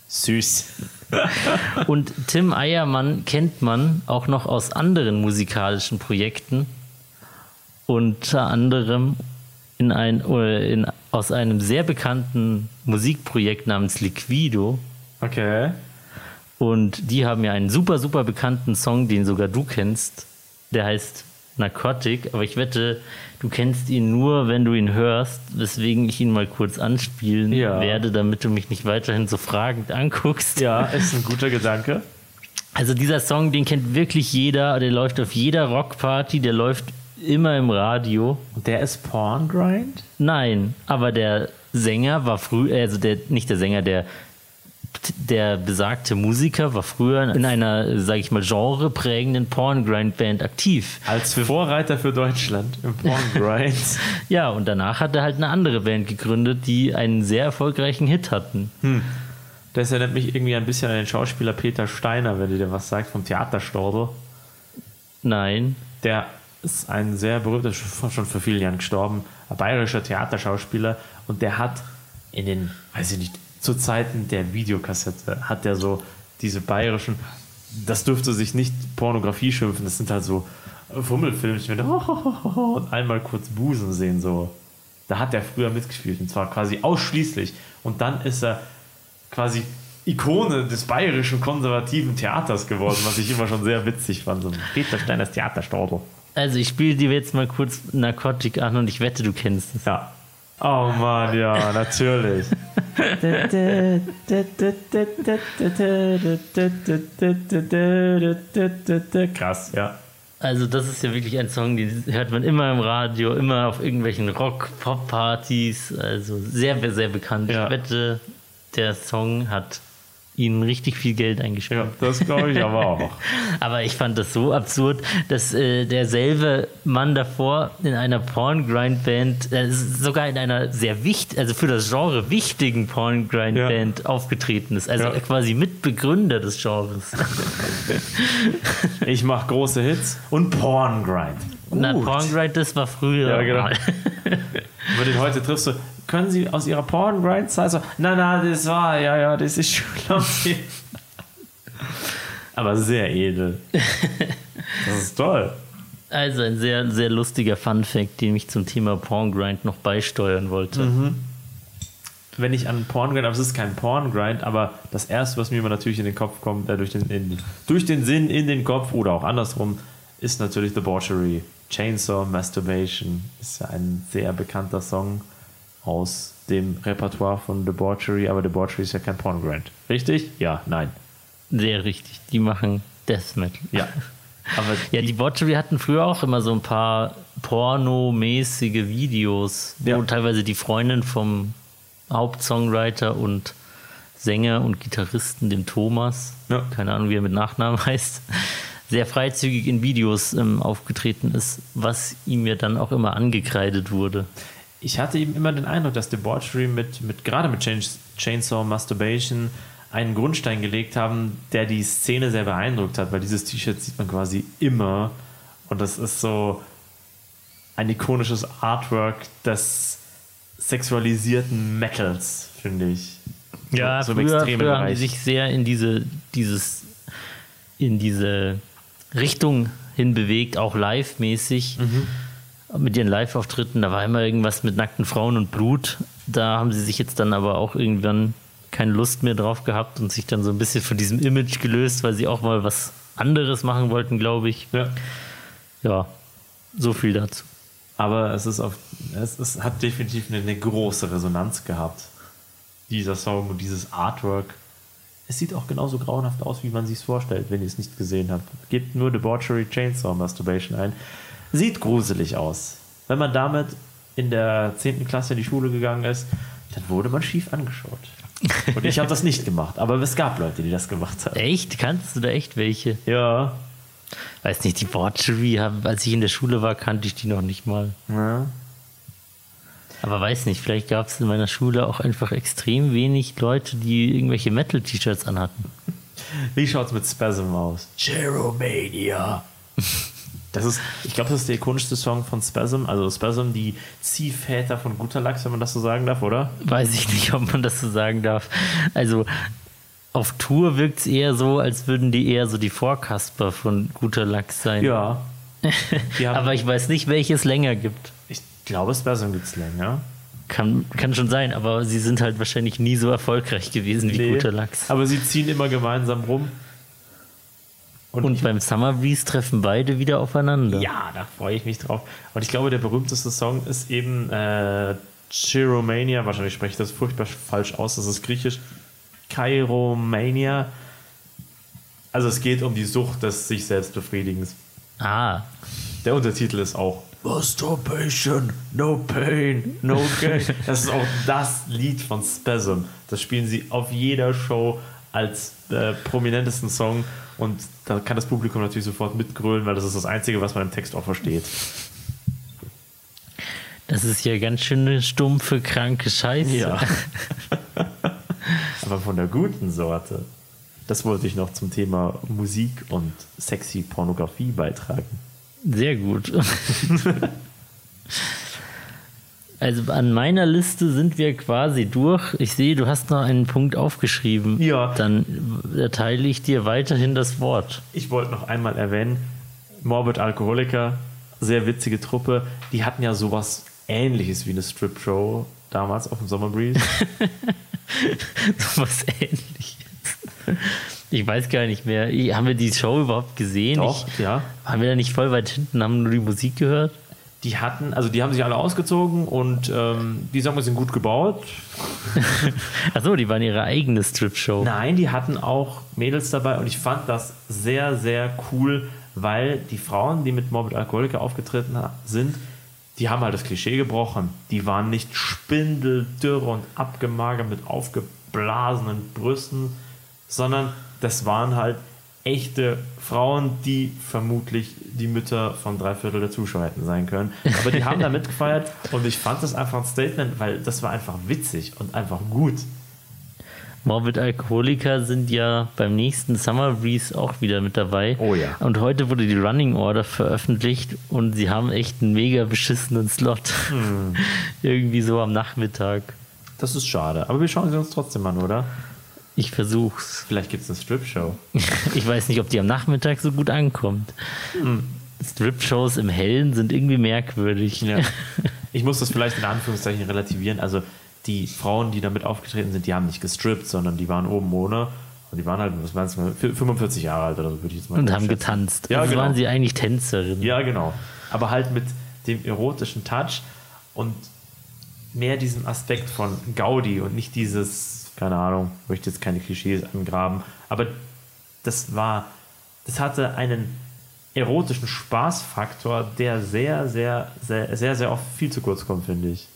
Süß. Und Tim Eiermann kennt man auch noch aus anderen musikalischen Projekten. Unter anderem in ein, oder in, aus einem sehr bekannten Musikprojekt namens Liquido. Okay. Und die haben ja einen super, super bekannten Song, den sogar du kennst. Der heißt Narcotic. Aber ich wette, du kennst ihn nur, wenn du ihn hörst. Weswegen ich ihn mal kurz anspielen Ja. werde, damit du mich nicht weiterhin so fragend anguckst. Ja, ist ein guter Gedanke. Also dieser Song, den kennt wirklich jeder, der läuft auf jeder Rockparty, der läuft immer im Radio. Und der ist Porngrind? Nein, aber der Sänger war früher, also der, nicht der Sänger, der, der besagte Musiker war früher in einer, sage ich mal, genreprägenden Porngrind-Band aktiv. Als Vorreiter für Deutschland im Porngrind. Ja, und danach hat er halt eine andere Band gegründet, die einen sehr erfolgreichen Hit hatten. das erinnert mich irgendwie ein bisschen an den Schauspieler Peter Steiner, wenn du dir was sagst, vom Theaterstordel. Nein, Der ist ein sehr berühmter, schon schon vor vielen Jahren gestorben, ein bayerischer Theaterschauspieler und der hat in den, weiß ich nicht, zu Zeiten der Videokassette, hat der so diese bayerischen, das dürfte sich nicht Pornografie schimpfen, das sind halt so Fummelfilmchen mit und einmal kurz Busen sehen, so. Da hat er früher mitgespielt und zwar quasi ausschließlich. Und dann ist er quasi Ikone des bayerischen konservativen Theaters geworden, was ich immer schon sehr witzig fand. So ein Peter Steiners Theaterstadel. Also ich spiele dir jetzt mal kurz Narkotik an und ich wette, du kennst es. Ja. Oh Mann, ja, natürlich. Krass, ja. Also das ist ja wirklich ein Song, den hört man immer im Radio, immer auf irgendwelchen Rock-Pop-Partys. Also sehr, sehr bekannt. Ja. Ich wette, der Song hat ihnen richtig viel Geld eingespielt. Ja, das glaube ich aber auch. Aber ich fand das so absurd, dass äh, derselbe Mann davor in einer Porn-Grind-Band, äh, sogar in einer sehr wichtig, also für das Genre wichtigen Porn-Grind-Band aufgetreten ist. Also Ja. quasi Mitbegründer des Genres. Ich mache große Hits und Porngrind. Na. Porn-Grind, das war früher. Ja, genau. mal. Wenn du den heute triffst, so, können Sie aus Ihrer Porngrind-Zeit so, nein, nein, das war, ja, ja, das ist schon. Aber sehr edel. Das ist toll. Also ein sehr, sehr lustiger Fun-Fact, den ich zum Thema Porn-Grind noch beisteuern wollte. Mhm. Wenn ich an Porngrind, aber es ist kein Porngrind, aber das erste, was mir immer natürlich in den Kopf kommt, äh, durch, den, in, durch den Sinn in den Kopf oder auch andersrum, ist natürlich Debauchery. Chainsaw Masturbation ist ja ein sehr bekannter Song aus dem Repertoire von Debauchery, aber Debauchery ist ja kein Porngrind. Richtig? Ja, nein. Sehr richtig. Die machen Death Metal. Ja. Aber Ja, die Botchery hatten früher auch immer so ein paar pornomäßige Videos, wo Ja. teilweise die Freundin vom Hauptsongwriter und Sänger und Gitarristen, dem Thomas, Ja. keine Ahnung, wie er mit Nachnamen heißt, sehr freizügig in Videos ähm, aufgetreten ist, was ihm ja dann auch immer angekreidet wurde. Ich hatte eben immer den Eindruck, dass Debauchery mit, mit gerade mit Chain, Chainsaw Masturbation einen Grundstein gelegt haben, der die Szene sehr beeindruckt hat, weil dieses T-Shirt sieht man quasi immer und das ist so ein ikonisches Artwork des sexualisierten Metals, finde ich. Ja, so im früher, früher haben die sich sehr in diese, dieses, in diese Richtung hinbewegt, auch live-mäßig. Mhm. Mit ihren Live-Auftritten, da war immer irgendwas mit nackten Frauen und Blut. Da haben sie sich jetzt dann aber auch irgendwann keine Lust mehr drauf gehabt und sich dann so ein bisschen von diesem Image gelöst, weil sie auch mal was anderes machen wollten, glaube ich. Ja. Ja, so viel dazu. Aber es ist auf, es ist, hat definitiv eine, eine große Resonanz gehabt. Dieser Song und dieses Artwork. Es sieht auch genauso grauenhaft aus, wie man sich es vorstellt, wenn ihr es nicht gesehen habt. Gebt nur Debauchery Chainsaw Masturbation ein. Sieht gruselig aus. Wenn man damit in der 10. Klasse in die Schule gegangen ist, dann wurde man schief angeschaut. Und ich habe das nicht gemacht, aber es gab Leute, die das gemacht haben. Echt? Kannst du da echt welche? Ja. Weiß nicht, die Botchery, haben- als ich in der Schule war, kannte ich die noch nicht mal. ja. Aber weiß nicht, vielleicht gab es in meiner Schule auch einfach extrem wenig Leute, die irgendwelche Metal-T-Shirts anhatten. Wie schaut's mit Spasm aus? Cheromania. Das ist, ich glaube, das ist der ikonischste Song von Spasm. Also Spasm, die Ziehväter von Guter Lachs, wenn man das so sagen darf, oder? Weiß ich nicht, ob man das so sagen darf. Also auf Tour wirkt es eher so, als würden die eher so die Vorkasper von guter Lachs sein. Ja. Aber ich weiß nicht, welches länger gibt. ich glaube, Spasm gibt's länger. Kann, kann schon sein, aber sie sind halt wahrscheinlich nie so erfolgreich gewesen wie Nee. guter Lachs. Aber sie ziehen immer gemeinsam rum. Und beim Summer Breeze treffen beide wieder aufeinander. Ja, da freue ich mich drauf. Und ich glaube, der berühmteste Song ist eben äh, Chiromania. Wahrscheinlich spreche ich das furchtbar falsch aus. Das ist griechisch. Kairomania. Also es geht um die Sucht des sich selbst Befriedigens. Ah, Der Untertitel ist auch Masturbation, no pain, no gain. Das ist auch das Lied von Spasm. Das spielen sie auf jeder Show als äh, prominentesten Song und da kann das Publikum natürlich sofort mitgrölen, weil das ist das Einzige, was man im Text auch versteht. das ist ja ganz schön eine stumpfe, kranke Scheiße. Ja. Aber von der guten Sorte. Das wollte ich noch zum Thema Musik und sexy Pornografie beitragen. Sehr gut. Also an meiner Liste sind wir quasi durch. Ich sehe, du hast noch einen Punkt aufgeschrieben. Ja. Dann erteile ich dir weiterhin das Wort. Ich wollte noch einmal erwähnen, Morbid Alkoholiker, sehr witzige Truppe, die hatten ja sowas ähnliches wie eine Strip-Show damals auf dem Summer Breeze. So was ähnliches. Ich weiß gar nicht mehr. Haben wir die Show überhaupt gesehen? Doch, Ich, ja. waren wir da nicht voll weit hinten, haben nur die Musik gehört? Die hatten, also die haben sich alle ausgezogen und ähm, die sagen wir sind gut gebaut. Achso, die waren ihre eigene Strip-Show. Nein, die hatten auch Mädels dabei und ich fand das sehr, sehr cool, weil die Frauen, die mit Morbid Alkoholiker aufgetreten sind, die haben halt das Klischee gebrochen. Die waren nicht spindeldürr und abgemagert mit aufgeblasenen Brüsten, sondern das waren halt echte Frauen, die vermutlich die Mütter von drei Viertel der Zuschauer hätten sein können. Aber die haben da mitgefeiert und ich fand das einfach ein Statement, weil das war einfach witzig und einfach gut. Morbid Alkoholiker sind ja beim nächsten Summer Breeze auch wieder mit dabei. Oh ja. Und heute wurde die Running Order veröffentlicht und sie haben echt einen mega beschissenen Slot. Hm. Irgendwie so am Nachmittag. Das ist schade. Aber wir schauen sie uns trotzdem an, oder? Ich versuch's. Vielleicht gibt es eine Strip-Show. Ich weiß nicht, ob die am Nachmittag so gut ankommt. Hm. Strip-Shows im Hellen sind irgendwie merkwürdig. Ja. Ich muss das vielleicht in Anführungszeichen relativieren. Also die Frauen, die damit aufgetreten sind, die haben nicht gestrippt, sondern die waren oben ohne. Und die waren halt, was meinst du, 45 Jahre alt oder so, würde ich jetzt mal Und haben schätzen. getanzt. Ja, also genau. waren sie eigentlich Tänzerinnen. Ja, genau. Aber halt mit dem erotischen Touch und mehr diesem Aspekt von Gaudi und nicht dieses, keine Ahnung, möchte jetzt keine Klischees angraben, aber das war, das hatte einen erotischen Spaßfaktor, der sehr, sehr, sehr, sehr, sehr oft viel zu kurz kommt, finde ich.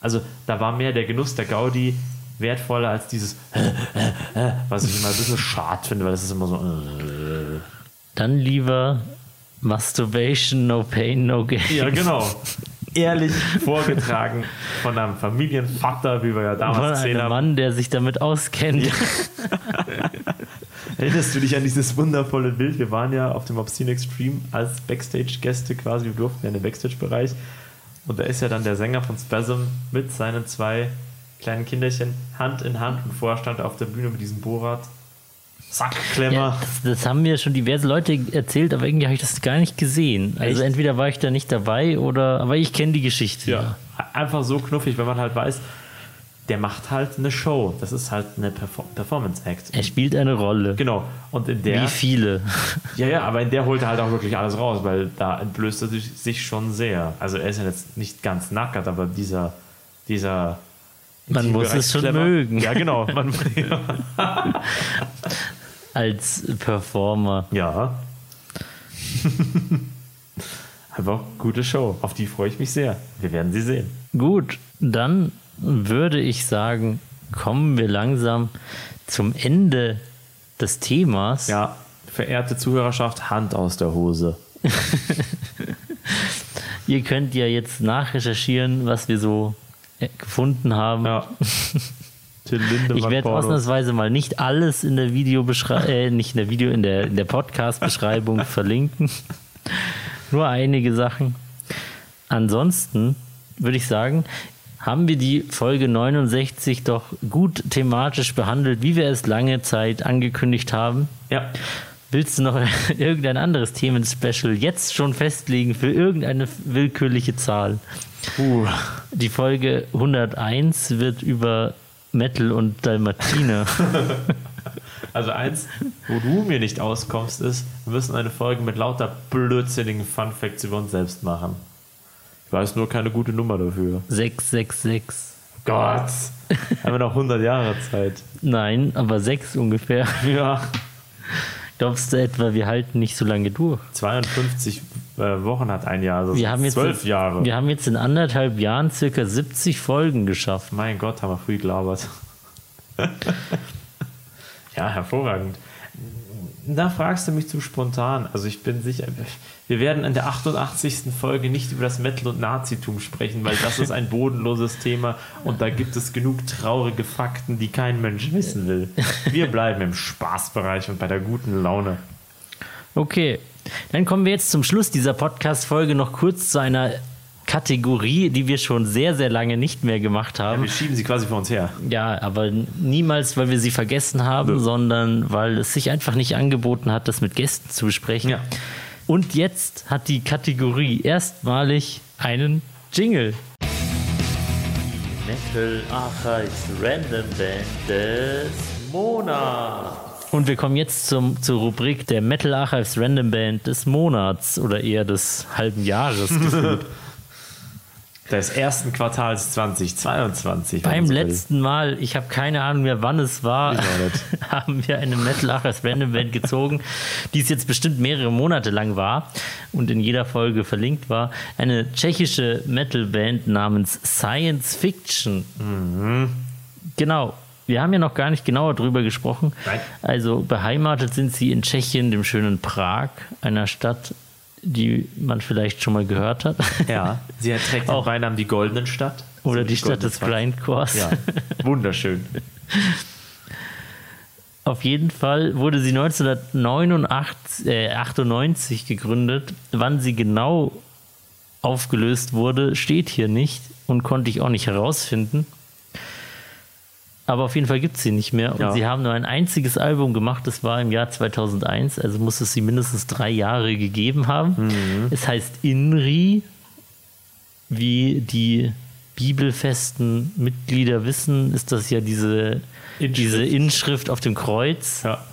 Also da war mehr der Genuss der Gaudi wertvoller als dieses, was ich immer ein bisschen schade finde, weil das ist immer so. äh. Dann lieber Masturbation, no pain, no gain. Ja, genau. Ehrlich vorgetragen von einem Familienvater, wie wir ja Von damals gesehen einem haben. Mann, der sich damit auskennt. Erinnerst du dich an dieses wundervolle Bild? Wir waren ja auf dem Obscene Extreme als Backstage-Gäste quasi, wir durften ja in den Backstage-Bereich. Und da ist ja dann der Sänger von Spasm mit seinen zwei kleinen Kinderchen Hand in Hand und Vorstand auf der Bühne mit diesem Bohrrad. Sackklemmer. Ja, das, das haben mir schon diverse Leute erzählt, aber irgendwie habe ich das gar nicht gesehen. Also Echt? entweder war ich da nicht dabei oder, aber ich kenne die Geschichte. Ja. Einfach so knuffig, wenn man halt weiß, der macht halt eine Show. Das ist halt eine Perfor Performance-Act. Er spielt eine Rolle. Genau. Und in der. Wie viele. Ja, ja, aber in der holt er halt auch wirklich alles raus, weil da entblößt er sich, schon sehr. Also er ist ja jetzt nicht ganz nackert, aber dieser, dieser Man muss es schon mögen. Ja, genau. Man, Als Performer. ja. Einfach gute Show. Auf die freue ich mich sehr. Wir werden sie sehen. Gut, dann würde ich sagen, kommen wir langsam zum Ende des Themas. Ja, verehrte Zuhörerschaft, Hand aus der Hose. Ihr könnt ja jetzt nachrecherchieren, was wir so äh, gefunden haben. Ja. Till Lindemann Ich werde ausnahmsweise mal nicht alles in der Videobeschreibung, äh, nicht in der Video, in der, in der Podcast-Beschreibung verlinken. Nur einige Sachen. Ansonsten würde ich sagen, haben wir die Folge 69 doch gut thematisch behandelt, wie wir es lange Zeit angekündigt haben. Ja. Willst du noch irgendein anderes Themen-Special jetzt schon festlegen für irgendeine willkürliche Zahl? Puh. Die Folge 101 wird über Metal und Dalmatiner. Also eins, wo du mir nicht auskommst, ist, wir müssen eine Folge mit lauter blödsinnigen Fun Facts über uns selbst machen. Ich weiß nur keine gute Nummer dafür. 666. Gott. Haben wir noch 100 Jahre Zeit. Nein, aber 6 ungefähr. Ja. Glaubst du etwa, wir halten nicht so lange durch? 52 äh, Wochen hat ein Jahr, das Wir haben jetzt, zwölf Jahre. Wir haben jetzt in anderthalb Jahren circa 70 Folgen geschafft. Mein Gott, haben wir früh gelabert. ja, hervorragend. Da fragst du mich zu spontan. Also ich bin sicher, wir werden in der 88. Folge nicht über das Metal und Nazitum sprechen, weil das ist ein bodenloses Thema und da gibt es genug traurige Fakten, die kein Mensch wissen will. Wir bleiben im Spaßbereich und bei der guten Laune. Okay, dann kommen wir jetzt zum Schluss dieser Podcast-Folge noch kurz zu einer Kategorie, die wir schon sehr, sehr lange nicht mehr gemacht haben. Wir schieben sie quasi vor uns her. Ja, aber niemals, weil wir sie vergessen haben, Nö. sondern weil es sich einfach nicht angeboten hat, das mit Gästen zu besprechen. Ja. Und jetzt hat die Kategorie erstmalig einen Jingle. Metal Archives Random Band des Monats. Und wir kommen jetzt zum, zur Rubrik der Metal Archives Random Band des Monats oder eher des halben Jahres. Des ersten Quartals 2022. wenn Beim letzten Mal, ich habe keine Ahnung mehr, wann es war, haben wir eine Metal Archives Random Band gezogen, die es jetzt bestimmt mehrere Monate lang war und in jeder Folge verlinkt war. Eine tschechische Metal Band namens Science Fiction. Mhm. Genau. Wir haben ja noch gar nicht genauer drüber gesprochen. Nein. Also beheimatet sind sie in Tschechien, dem schönen Prag, einer Stadt, die man vielleicht schon mal gehört hat. Ja, sie trägt Auch- Beinamen die Goldenen Stadt. Oder So die Stadt Goldene des Stadt. Grindcores. Ja, wunderschön. Auf jeden Fall wurde sie 1998 äh, 98 gegründet. Wann sie genau aufgelöst wurde, steht hier nicht und konnte ich auch nicht herausfinden. Aber auf jeden Fall gibt es sie nicht mehr. Und Ja. sie haben nur ein einziges Album gemacht, das war im Jahr 2001, also muss es sie mindestens drei Jahre gegeben haben. Es heißt Inri, wie die bibelfesten Mitglieder wissen, ist das ja diese Inschrift. diese Inschrift auf dem Kreuz. Ja.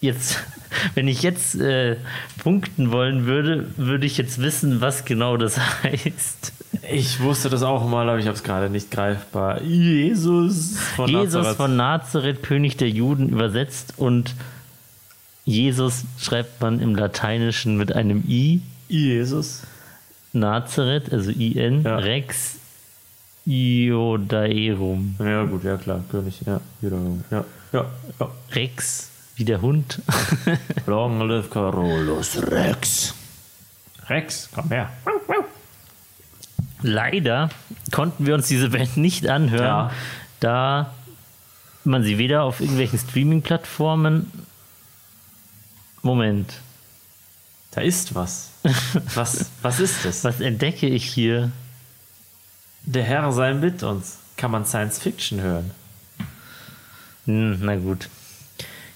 Jetzt, wenn ich jetzt äh, punkten wollen würde, würde ich jetzt wissen, was genau das heißt. Ich wusste das auch mal, aber ich habe es gerade nicht greifbar. Jesus von Jesus Nazareth. von Nazareth, König der Juden, übersetzt und Jesus schreibt man im Lateinischen mit einem I. Jesus. Nazareth, also IN, Ja. Rex Iodaerum. Ja, gut, ja klar, König, ja, wiederum. Ja, ja, ja. Rex, wie der Hund. Long live Carolus Rex. Rex, komm her. Leider konnten wir uns diese Band nicht anhören, Ja. da man sie weder auf irgendwelchen Streaming-Plattformen. Moment, Da ist was. Was, was ist es? was entdecke ich hier? Der Herr sei mit uns. Kann man Science Fiction hören? Hm, na gut.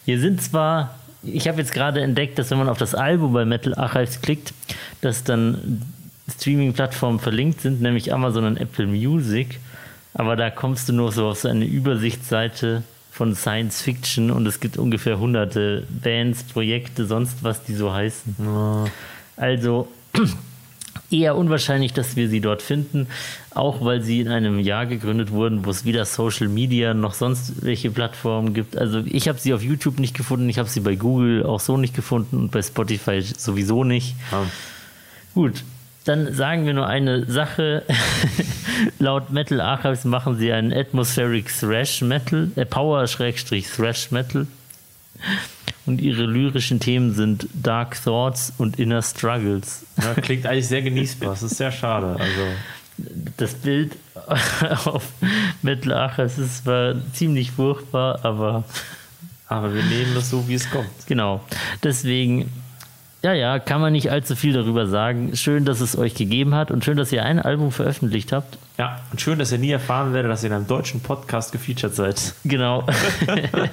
Hier sind zwar, ich habe jetzt gerade entdeckt, dass wenn man auf das Album bei Metal Archives klickt, dass dann Streaming-Plattformen verlinkt sind, nämlich Amazon und Apple Music. Aber da kommst du nur so auf so eine Übersichtsseite von Science Fiction und es gibt ungefähr hunderte Bands, Projekte, sonst was, die so heißen. Also eher unwahrscheinlich, dass wir sie dort finden, auch weil sie in einem Jahr gegründet wurden, wo es weder Social Media noch sonst welche Plattformen gibt. Also ich habe sie auf YouTube nicht gefunden, ich habe sie bei Google auch so nicht gefunden und bei Spotify sowieso nicht. Ja. Gut, dann sagen wir nur eine Sache. Laut Metal Archives machen sie einen Atmospheric Thrash Metal, äh, Power Schrägstrich Thrash Metal. Und ihre lyrischen Themen sind Dark Thoughts und Inner Struggles. Ja, klingt eigentlich sehr genießbar. Das ist sehr schade. Also, Das Bild auf Metal Archives ist zwar ziemlich furchtbar, aber aber wir nehmen das so, wie es kommt. genau. Deswegen, ja, ja, kann man nicht allzu viel darüber sagen. Schön, dass es euch gegeben hat und schön, dass ihr ein Album veröffentlicht habt. Ja, und schön, dass ihr nie erfahren werdet, dass ihr in einem deutschen Podcast gefeatured seid. Genau.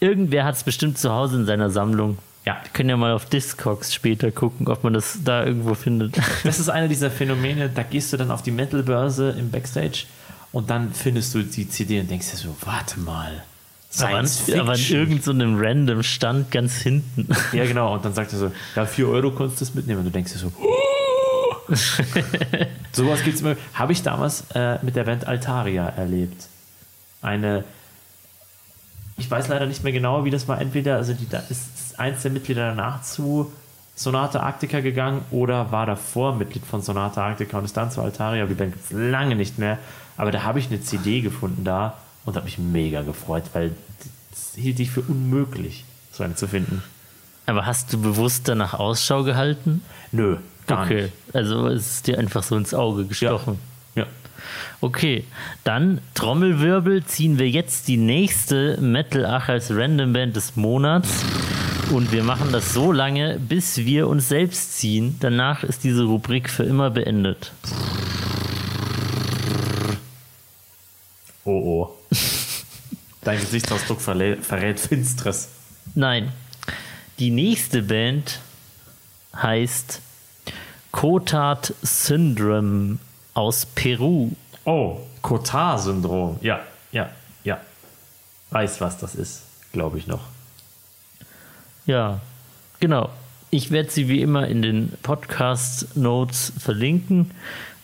Irgendwer hat es bestimmt zu Hause in seiner Sammlung. Ja. Wir können ja mal auf Discogs später gucken, ob man das da irgendwo findet. Das ist einer dieser Phänomene, da gehst du dann auf die Metal-Börse im Backstage und dann findest du die CD und denkst dir so, warte mal. Aber an, Science aber an Fiction. irgendeinem so random Stand ganz hinten. Ja, genau. Und dann sagt er so, ja, 4 Euro konntest du das mitnehmen. Und du denkst dir so, sowas gibt es immer. Habe ich damals äh, mit der Band Altaria erlebt. Eine, ich weiß leider nicht mehr genau, wie das war. Entweder, also die, da ist eins der Mitglieder danach zu Sonata Arctica gegangen oder war davor Mitglied von Sonata Arctica und ist dann zu Altaria. Die Band gibt es lange nicht mehr. Aber da habe ich eine CD gefunden da und habe mich mega gefreut, weil das hielt ich für unmöglich, so eine zu finden. Aber hast du bewusst danach Ausschau gehalten? Nö, gar okay. nicht. Also es ist dir einfach so ins Auge gestochen. Ja. Okay, dann Trommelwirbel ziehen wir jetzt die nächste Metal Ach als Random Band des Monats. Und wir machen das so lange, bis wir uns selbst ziehen. Danach ist diese Rubrik für immer beendet. Oh oh. Dein Gesichtsausdruck verrät, Finstres. Nein. Die nächste Band heißt Cotard Syndrome aus Peru. Oh, Cotard-Syndrom. Ja, ja, ja. Weiß, was das ist, glaube ich noch. Ja, genau. Ich werde sie wie immer in den Podcast-Notes verlinken.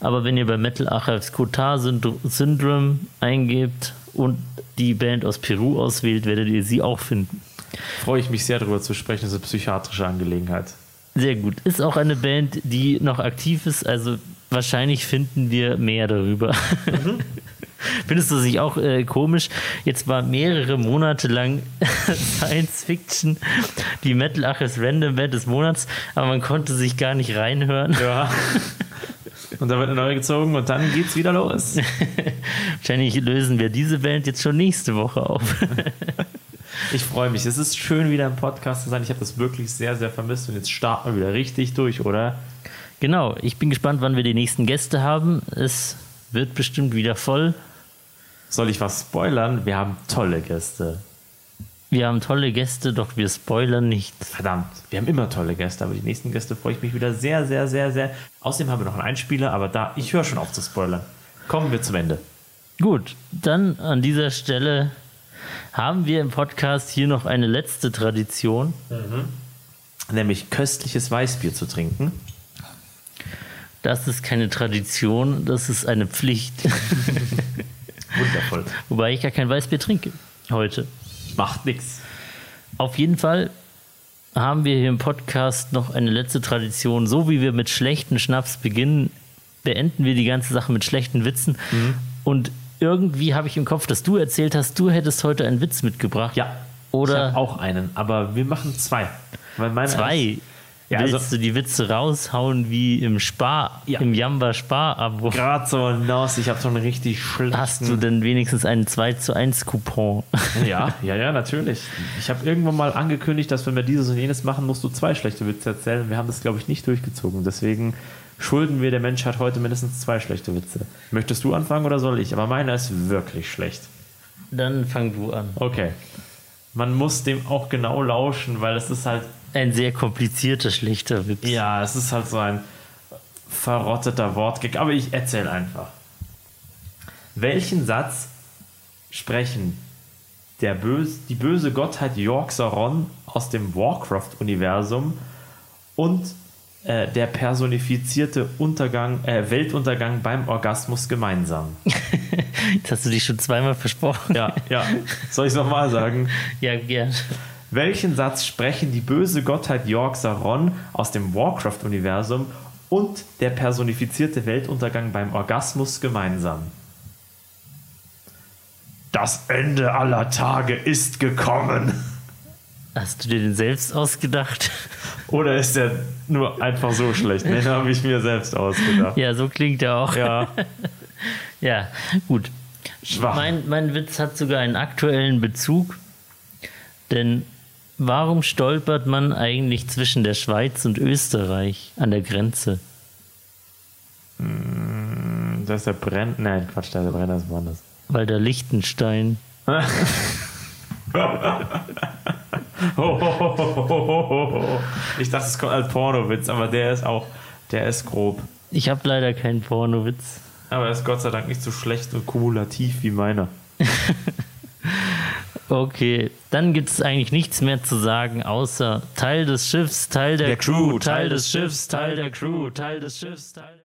Aber wenn ihr bei Metal Archives Cotard Syndrome eingebt und die Band aus Peru auswählt, werdet ihr sie auch finden. Freue ich mich sehr darüber zu sprechen. Das ist eine psychiatrische Angelegenheit. Sehr gut. Ist auch eine Band, die noch aktiv ist. Also wahrscheinlich finden wir mehr darüber. Mhm. Findest du sich auch äh, komisch? Jetzt war mehrere Monate lang Science Fiction die Metal Achis Random Band des Monats, aber man konnte sich gar nicht reinhören. Ja. Und dann wird eine neue gezogen und dann geht's wieder los. Wahrscheinlich lösen wir diese Band jetzt schon nächste Woche auf. ich freue mich. Es ist schön, wieder im Podcast zu sein. Ich habe das wirklich sehr, sehr vermisst und jetzt starten wir wieder richtig durch, oder? Genau. Ich bin gespannt, wann wir die nächsten Gäste haben. Es wird bestimmt wieder voll. Soll ich was spoilern? Wir haben tolle Gäste. Wir haben tolle Gäste, doch wir spoilern nicht. Verdammt, wir haben immer tolle Gäste, aber die nächsten Gäste freue ich mich wieder sehr, sehr, sehr, sehr. Außerdem haben wir noch einen Einspieler, aber da, ich höre schon auf zu spoilern. Kommen wir zum Ende. Gut, dann an dieser Stelle haben wir im Podcast hier noch eine letzte Tradition. Mhm. Nämlich köstliches Weißbier zu trinken. Das ist keine Tradition, das ist eine Pflicht. Wundervoll. Wobei ich gar kein Weißbier trinke heute. Macht nichts. Auf jeden Fall haben wir hier im Podcast noch eine letzte Tradition. So wie wir mit schlechten Schnaps beginnen, beenden wir die ganze Sache mit schlechten Witzen. Mhm. Und irgendwie habe ich im Kopf, dass du erzählt hast, du hättest heute einen Witz mitgebracht. Ja. Oder ich auch einen, aber wir machen zwei. zwei? Ja, Willst also, du die Witze raushauen wie im Spar, ja. im Jamba Spar-Abo? Gerade so hinaus, ich habe schon richtig schlechten... Hast du denn wenigstens einen 2 zu 1 Coupon? Ja, ja, ja, natürlich. Ich habe irgendwann mal angekündigt, dass wenn wir dieses und jenes machen, musst du zwei schlechte Witze erzählen. Wir haben das, glaube ich, nicht durchgezogen. Deswegen schulden wir der Menschheit heute mindestens zwei schlechte Witze. Möchtest du anfangen oder soll ich? Aber meiner ist wirklich schlecht. Dann fang du an. Okay. Man muss dem auch genau lauschen, weil es ist halt ein sehr komplizierter, schlechter Witz. Ja, es ist halt so ein verrotteter Wortgag, aber ich erzähle einfach. Welchen Satz sprechen der böse, die böse Gottheit York-Saron aus dem Warcraft-Universum und äh, der personifizierte Untergang, äh, Weltuntergang beim Orgasmus gemeinsam? das hast du dich schon zweimal versprochen. Ja, ja. Soll ich es nochmal sagen? ja, gern. Welchen Satz sprechen die böse Gottheit York Saron aus dem Warcraft-Universum und der personifizierte Weltuntergang beim Orgasmus gemeinsam? Das Ende aller Tage ist gekommen. Hast du dir den selbst ausgedacht? Oder ist der nur einfach so schlecht? Den habe ich mir selbst ausgedacht. Ja, so klingt er auch. Ja. ja, gut. Schwach. Mein, mein Witz hat sogar einen aktuellen Bezug, denn Warum stolpert man eigentlich zwischen der Schweiz und Österreich an der Grenze? Hm, das ist der Brenn. Nein, Quatsch, der Brenner ist woanders. Weil der Lichtenstein. ich dachte, es kommt als Pornowitz, aber der ist auch, der ist grob. Ich habe leider keinen Pornowitz. Aber er ist Gott sei Dank nicht so schlecht und kumulativ wie meiner. Okay, dann gibt es eigentlich nichts mehr zu sagen, außer Teil des Schiffs, Teil der, der Crew, Teil des Schiffs, Teil der Crew, Teil des Schiffs, Teil